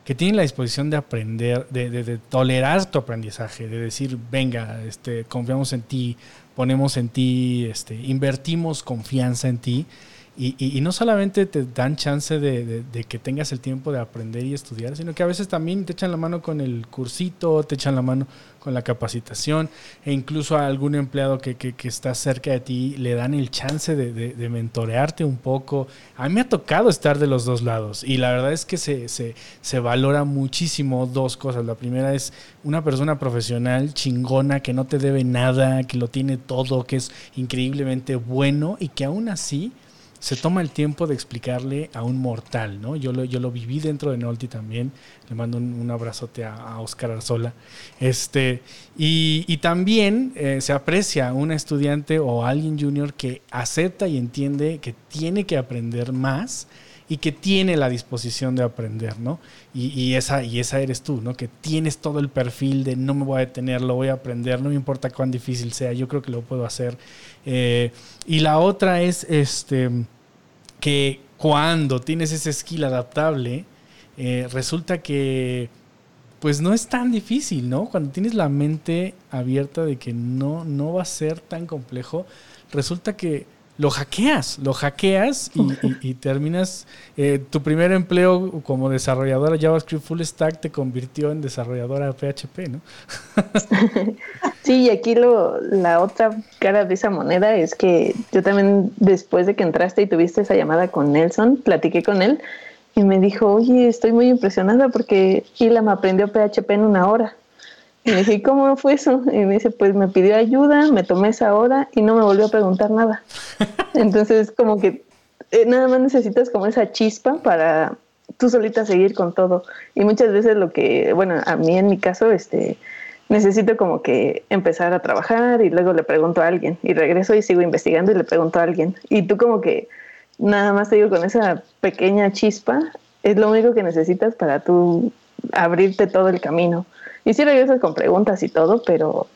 que tienen la disposición de aprender, de, tolerar tu aprendizaje, de decir, venga, este, confiamos en ti, ponemos en ti, este, invertimos confianza en ti y, no solamente te dan chance de, que tengas el tiempo de aprender y estudiar, sino que a veces también te echan la mano con el cursito, te echan la mano con la capacitación, e incluso a algún empleado que, está cerca de ti le dan el chance de, mentorearte un poco. A mí me ha tocado estar de los dos lados y la verdad es que se, se, se valora muchísimo dos cosas. La primera es una persona profesional chingona que no te debe nada, que lo tiene todo, que es increíblemente bueno y que aún así se toma el tiempo de explicarle a un mortal, ¿no? Yo lo, yo lo viví dentro de Nolti también. Le mando un, abrazote a, Oscar Arzola. Este, y, también eh, se aprecia un estudiante o alguien junior que acepta y entiende que tiene que aprender más y que tiene la disposición de aprender, ¿no? Y, esa, y esa eres tú, ¿no? Que tienes todo el perfil de no me voy a detener, lo voy a aprender, no me importa cuán difícil sea, yo creo que lo puedo hacer. Eh, y la otra es, este, que cuando tienes ese skill adaptable, eh, resulta que pues no es tan difícil, ¿no? Cuando tienes la mente abierta de que no, no va a ser tan complejo, resulta que lo hackeas, lo hackeas y, terminas, eh, tu primer empleo como desarrolladora JavaScript Full Stack te convirtió en desarrolladora PHP, ¿no? [LAUGHS] Sí, y aquí lo, la otra cara de esa moneda es que yo también después de que entraste y tuviste esa llamada con Nelson, platiqué con él y me dijo, oye, estoy muy impresionada porque Ilam aprendió PHP en una hora. Y le dije, ¿cómo fue eso? Y me dice, pues me pidió ayuda, me tomé esa hora y no me volvió a preguntar nada. [LAUGHS] Entonces, como que eh, nada más necesitas como esa chispa para tú solita seguir con todo. Y muchas veces lo que, bueno, a mí en mi caso, este, necesito como que empezar a trabajar y luego le pregunto a alguien y regreso y sigo investigando y le pregunto a alguien. Y tú como que nada más te digo con esa pequeña chispa, es lo único que necesitas para tú abrirte todo el camino. Y sí regresas con preguntas y todo, pero,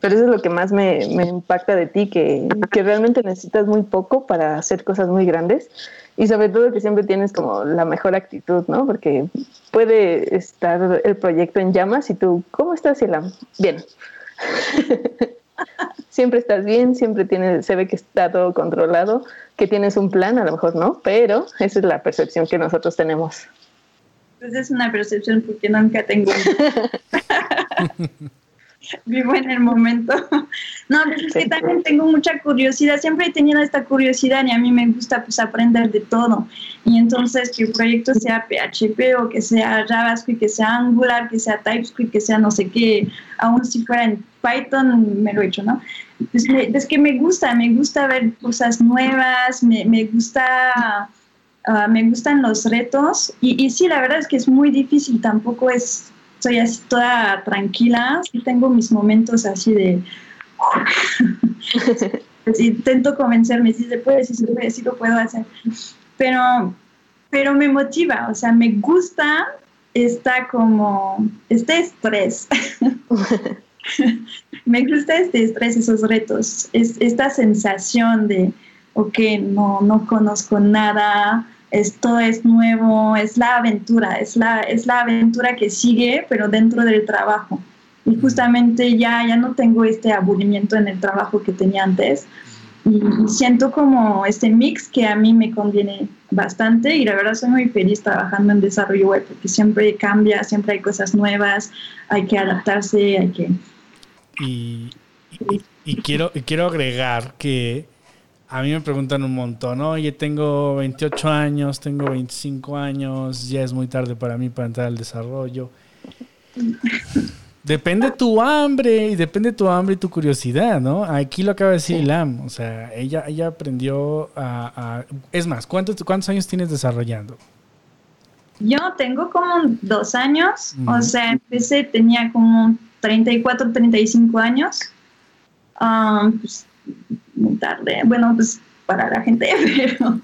pero eso es lo que más me, me impacta de ti, que, que, realmente necesitas muy poco para hacer cosas muy grandes y sobre todo que siempre tienes como la mejor actitud, ¿no? Porque puede estar el proyecto en llamas y tú, ¿cómo estás, Elam? Bien. [LAUGHS] siempre estás bien, siempre tienes, se ve que está todo controlado, que tienes un plan, a lo mejor no, pero esa es la percepción que nosotros tenemos. Pues es una percepción porque nunca tengo. [LAUGHS] [LAUGHS] Vivo en el momento. No, pues es que también tengo mucha curiosidad. Siempre he tenido esta curiosidad y a mí me gusta pues aprender de todo. Y entonces que el proyecto sea PHP o que sea JavaScript, que sea Angular, que sea TypeScript, que sea no sé qué, aún si fuera en Python, me lo he hecho, ¿no? Pues es que me gusta, me gusta ver cosas nuevas, me, me gusta Ah, me gustan los retos y, y, sí, la verdad es que es muy difícil, tampoco es, soy así toda tranquila, sí tengo mis momentos así de... [LAUGHS] intento convencerme si se puede, si se puede, si lo puedo hacer, pero, pero me motiva, o sea, me gusta está como este estrés. [LAUGHS] [LAUGHS] me gusta este estrés, esos retos, es, esta sensación de, ok, no, no conozco nada, esto es nuevo, es la aventura, es la, es la aventura que sigue, pero dentro del trabajo. Y justamente ya, ya no tengo este aburrimiento en el trabajo que tenía antes. Y siento como este mix que a mí me conviene bastante y la verdad soy muy feliz trabajando en desarrollo web porque siempre cambia, siempre hay cosas nuevas, hay que adaptarse, hay que... Y, y quiero, quiero agregar que a mí me preguntan un montón, oye, tengo 28 años, tengo 25 años, ya es muy tarde para mí para entrar al desarrollo. Depende tu hambre y depende tu hambre y tu curiosidad, ¿no? Aquí lo acaba de decir Lam, o sea, ella, ella aprendió a, Es más, ¿cuántos, ¿cuántos años tienes desarrollando? Yo tengo como dos años, o sea, empecé, tenía como 34, 35 años. Um, pues, muy tarde. Bueno, pues para la gente, [LAUGHS] pero...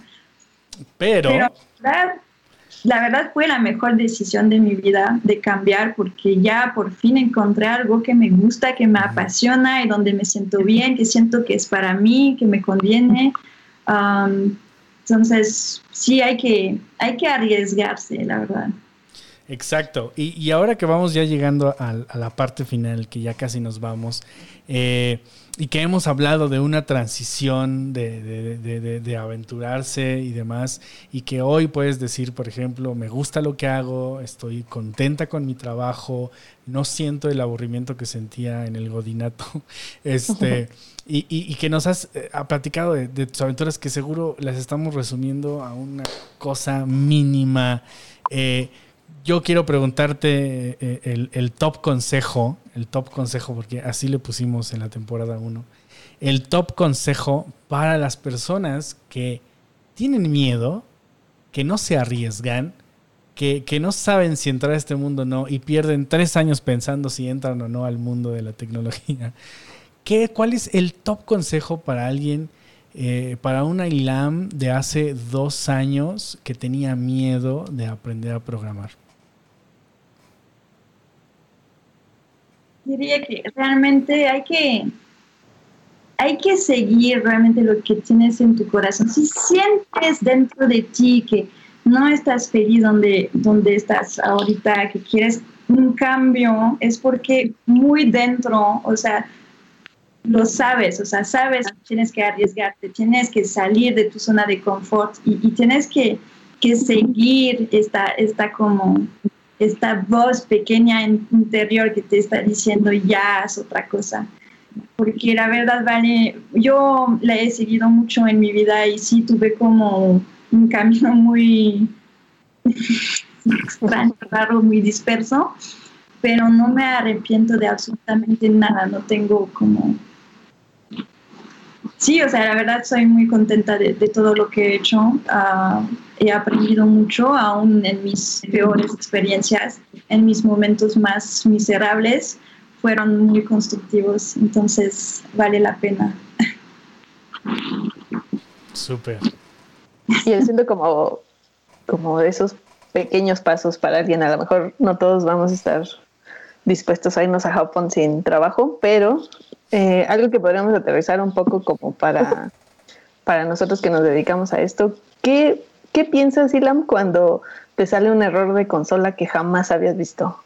Pero... la, verdad, la verdad fue la mejor decisión de mi vida de cambiar porque ya por fin encontré algo que me gusta, que me apasiona y donde me siento bien, que siento que es para mí, que me conviene. entonces, sí hay que, hay que arriesgarse, la verdad. Exacto. Y, ahora que vamos ya llegando a, la parte final, que ya casi nos vamos, eh, y que hemos hablado de una transición de, aventurarse y demás, y que hoy puedes decir, por ejemplo, me gusta lo que hago, estoy contenta con mi trabajo, no siento el aburrimiento que sentía en el godinato, [LAUGHS] este, y, que nos has eh, platicado de, tus aventuras que seguro las estamos resumiendo a una cosa mínima. Eh, yo quiero preguntarte eh, el, top consejo, el top consejo, porque así le pusimos en la temporada 1, el top consejo para las personas que tienen miedo, que no se arriesgan, que, no saben si entrar a este mundo o no y pierden tres años pensando si entran o no al mundo de la tecnología. ¿Qué, ¿Cuál es el top consejo para alguien, eh, para una ILAM de hace dos años que tenía miedo de aprender a programar? Diría que realmente hay que, hay que seguir realmente lo que tienes en tu corazón. Si sientes dentro de ti que no estás feliz donde, donde estás ahorita, que quieres un cambio, es porque muy dentro, o sea, lo sabes, o sea, sabes que tienes que arriesgarte, tienes que salir de tu zona de confort y, tienes que, que seguir esta, esta como esta voz pequeña interior que te está diciendo ya es otra cosa. Porque la verdad, vale, yo la he seguido mucho en mi vida y sí tuve como un camino muy [LAUGHS] extraño, raro, muy disperso, pero no me arrepiento de absolutamente nada, no tengo como Sí, o sea, la verdad soy muy contenta de, todo lo que he hecho. Ah, he aprendido mucho, aún en mis peores experiencias, en mis momentos más miserables, fueron muy constructivos. Entonces, vale la pena. Súper. Y yo siento como, como esos pequeños pasos para alguien. A lo mejor no todos vamos a estar dispuestos a irnos a Japón sin trabajo, pero eh, algo que podríamos aterrizar un poco como para, para nosotros que nos dedicamos a esto. ¿Qué, qué piensas, Ilam, cuando te sale un error de consola que jamás habías visto?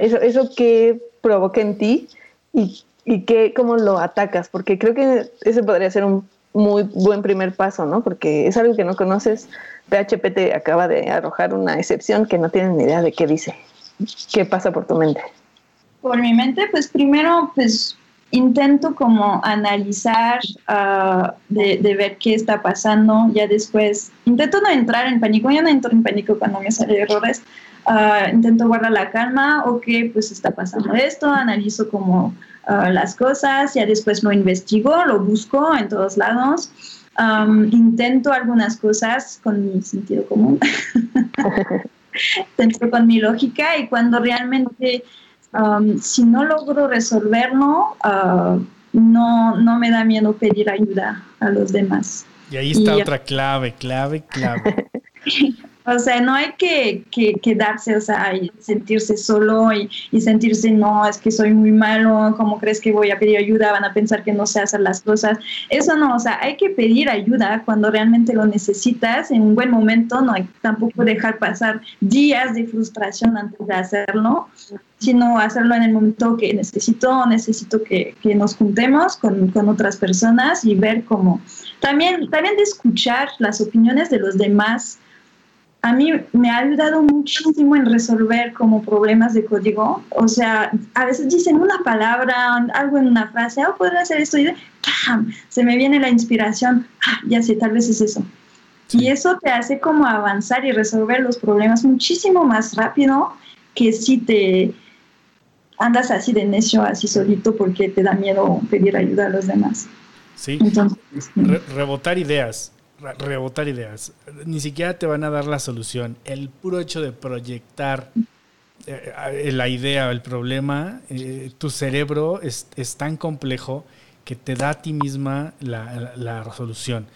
eso, eso que provoca en ti y, y que, cómo lo atacas, porque creo que ese podría ser un muy buen primer paso, ¿no? Porque es algo que no conoces. PHP te acaba de arrojar una excepción que no tienen ni idea de qué dice. ¿Qué pasa por tu mente? Por mi mente, pues primero, pues intento como analizar, ah, de, ver qué está pasando, ya después intento no entrar en pánico, yo no entro en pánico cuando me salen errores, uh, intento guardar la calma, ok, pues está pasando esto, analizo como ah, las cosas, ya después lo investigo, lo busco en todos lados, intento algunas cosas con mi sentido común, [LAUGHS] intento con mi lógica y cuando realmente Um, si no logro resolverlo, uh, no, no me da miedo pedir ayuda a los demás. Y ahí está otra clave, clave, clave. [LAUGHS] O sea, no hay que, quedarse, o sea, y sentirse solo y, sentirse, no, es que soy muy malo, ¿cómo crees que voy a pedir ayuda? Van a pensar que no sé hacer las cosas. Eso no, o sea, hay que pedir ayuda cuando realmente lo necesitas en un buen momento, no hay tampoco dejar pasar días de frustración antes de hacerlo, sino hacerlo en el momento que necesito, necesito que, nos juntemos con, con, otras personas y ver cómo. También, también de escuchar las opiniones de los demás a mí me ha ayudado muchísimo en resolver como problemas de código. O sea, a veces dicen una palabra, algo en una frase, oh, podría hacer esto, y se me viene la inspiración, ah, ya sé, tal vez es eso. Y eso te hace como avanzar y resolver los problemas muchísimo más rápido que si te andas así de necio, así solito, porque te da miedo pedir ayuda a los demás. Sí, rebotar ideas rebotar ideas. Ni siquiera te van a dar la solución. El puro hecho de proyectar eh, la idea, el problema, eh, tu cerebro es, tan complejo que te da a ti misma la, la, resolución.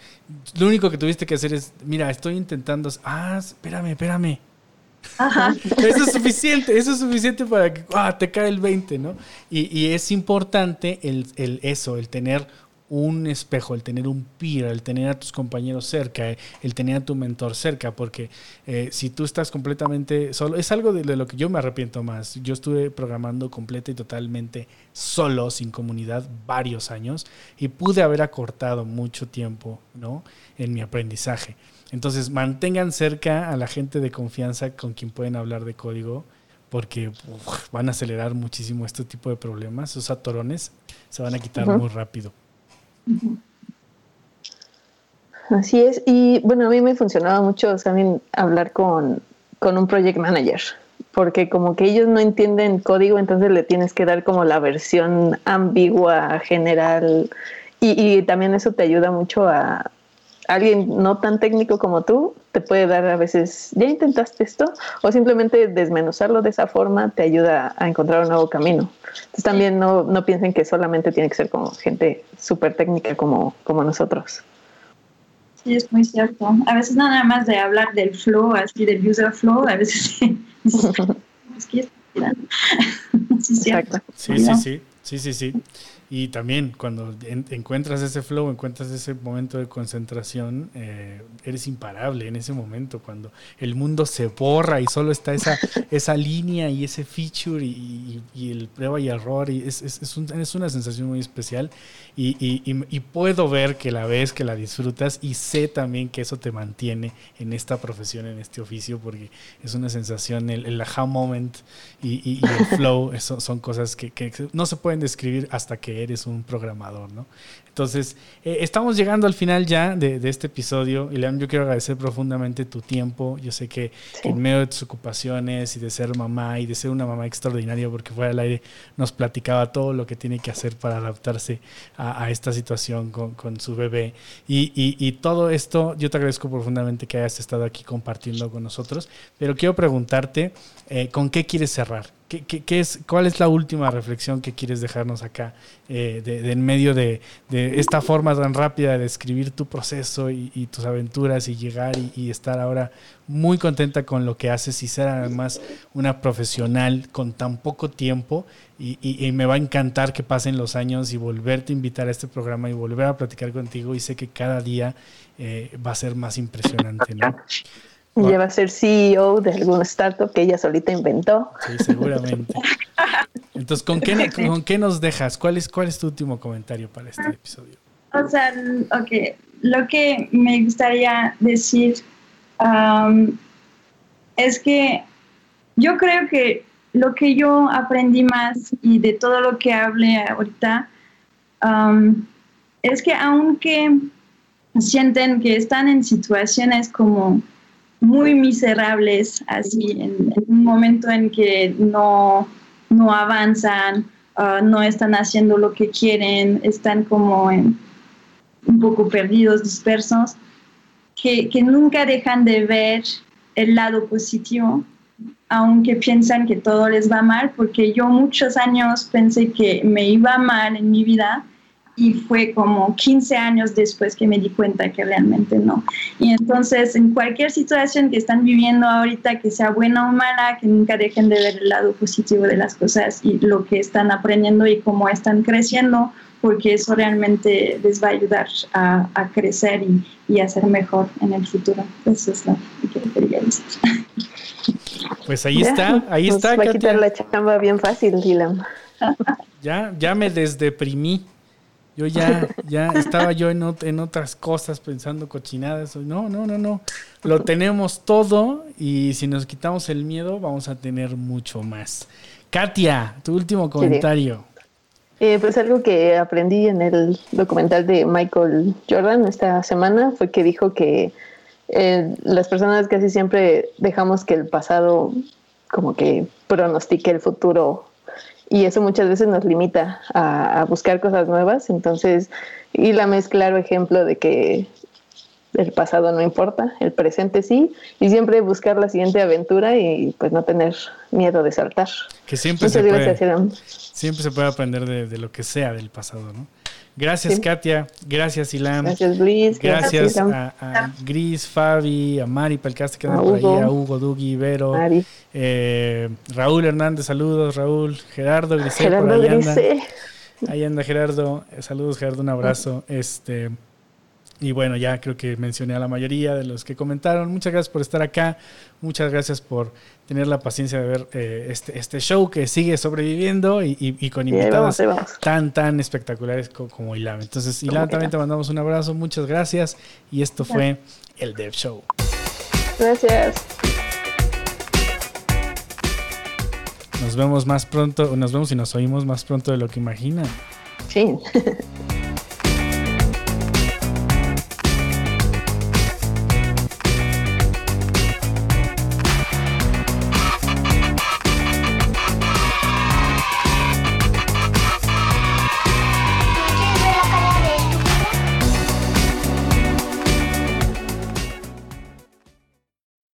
Lo único que tuviste que hacer es, mira, estoy intentando, ah, espérame, espérame. [LAUGHS] eso es suficiente, eso es suficiente para que ah, te cae el 20, ¿no? Y, y es importante el, el, eso, el tener un espejo, el tener un peer, el tener a tus compañeros cerca, el tener a tu mentor cerca, porque eh, si tú estás completamente solo, es algo de, lo que yo me arrepiento más. Yo estuve programando completa y totalmente solo, sin comunidad, varios años y pude haber acortado mucho tiempo ¿no? en mi aprendizaje. Entonces, mantengan cerca a la gente de confianza con quien pueden hablar de código porque van a acelerar muchísimo este tipo de problemas. Esos atorones se van a quitar muy rápido. Así es, y bueno, a mí me funcionaba mucho también hablar con, con un project manager, porque como que ellos no entienden código, entonces le tienes que dar como la versión ambigua, general, y, y también eso te ayuda mucho a, alguien no tan técnico como tú te puede dar a veces, ya intentaste esto, o simplemente desmenuzarlo de esa forma te ayuda a encontrar un nuevo camino. Entonces también no, no piensen que solamente tiene que ser como gente súper técnica como, como nosotros. Sí, es muy cierto. A veces nada más de hablar del flow, así del user flow, a veces [LAUGHS] es que [LAUGHS] sí, sí, sí, sí, sí, sí, sí. Y también cuando encuentras ese flow, encuentras ese momento de concentración, eh, eres imparable en ese momento, cuando el mundo se borra y solo está esa, [LAUGHS] esa línea y ese feature y, el prueba y error. Y es, es, es, una sensación muy especial y, y, puedo ver que la ves, que la disfrutas y sé también que eso te mantiene en esta profesión, en este oficio, porque es una sensación, el, el aha moment y, el flow, eso son cosas que, que no se pueden describir hasta que eres un programador, ¿no? Entonces, eh, estamos llegando al final ya de, este episodio. Y yo quiero agradecer profundamente tu tiempo. Yo sé que en medio de tus ocupaciones y de ser mamá y de ser una mamá extraordinaria, porque fuera del aire nos platicaba todo lo que tiene que hacer para adaptarse a, esta situación con, su bebé. Y, todo esto, yo te agradezco profundamente que hayas estado aquí compartiendo con nosotros. Pero quiero preguntarte, eh, ¿con qué quieres cerrar? ¿Qué, es, ¿Cuál es la última reflexión que quieres dejarnos acá eh, de, en medio de, esta forma tan rápida de describir tu proceso y, tus aventuras y llegar y, estar ahora muy contenta con lo que haces y ser además una profesional con tan poco tiempo y, me va a encantar que pasen los años y volverte a invitar a este programa y volver a platicar contigo y sé que cada día eh, va a ser más impresionante, ¿no? Ya va a ser CEO de algún startup que ella solita inventó. Sí, seguramente. [LAUGHS] Entonces, ¿con qué, ¿con qué nos dejas? ¿Cuál es, ¿Cuál es tu último comentario para este episodio? O sea, ok, lo que me gustaría decir um, es que yo creo que lo que yo aprendí más y de todo lo que hablé ahorita um, es que aunque sienten que están en situaciones como muy miserables, así en, un momento en que no, no avanzan, uh, no están haciendo lo que quieren, están como un poco perdidos, dispersos, que, que nunca dejan de ver el lado positivo, aunque piensan que todo les va mal, porque yo muchos años pensé que me iba mal en mi vida y fue como 15 años después que me di cuenta que realmente no. Y entonces, en cualquier situación que están viviendo ahorita, que sea buena o mala, que nunca dejen de ver el lado positivo de las cosas y lo que están aprendiendo y cómo están creciendo, porque eso realmente les va a ayudar a, a crecer y, y, a ser mejor en el futuro. Eso es lo que quería decir. Pues ahí está, ahí Nos está. Va a quitar la chamba bien fácil, Dylan. Ya, ya me desdeprimí. Yo ya, ya estaba yo en, en otras cosas pensando cochinadas. No, no, no, no. Lo tenemos todo y si nos quitamos el miedo vamos a tener mucho más. Katia, tu último comentario. Eh, pues algo que aprendí en el documental de Michael Jordan esta semana fue que dijo que eh, las personas casi siempre dejamos que el pasado como que pronostique el futuro y eso muchas veces nos limita a, buscar cosas nuevas. Entonces, y la es claro ejemplo de que el pasado no importa, el presente sí, y siempre buscar la siguiente aventura y pues no tener miedo de saltar. Que siempre, se puede, siempre se puede aprender de, de, lo que sea del pasado, ¿no? Gracias, Katia. Gracias, Ilam. Gracias, Luis. Gracias, a, Gris, Fabi, a Mari que andan por ahí, a Hugo, Dugi, Vero. Eh, Raúl Hernández, saludos, Raúl. Gerardo Grisel, por ahí anda. Ahí anda Gerardo. Saludos, Gerardo, un abrazo. Este. Y bueno, ya creo que mencioné a la mayoría de los que comentaron. Muchas gracias por estar acá. Muchas gracias por tener la paciencia de ver eh, este, este show que sigue sobreviviendo y, con invitados tan, tan espectaculares como, Ilam. Entonces, Ilam, también te mandamos un abrazo. Muchas gracias. Y esto fue el Dev Show. Gracias. Nos vemos más pronto, nos vemos y nos oímos más pronto de lo que imaginan. Sí. [LAUGHS]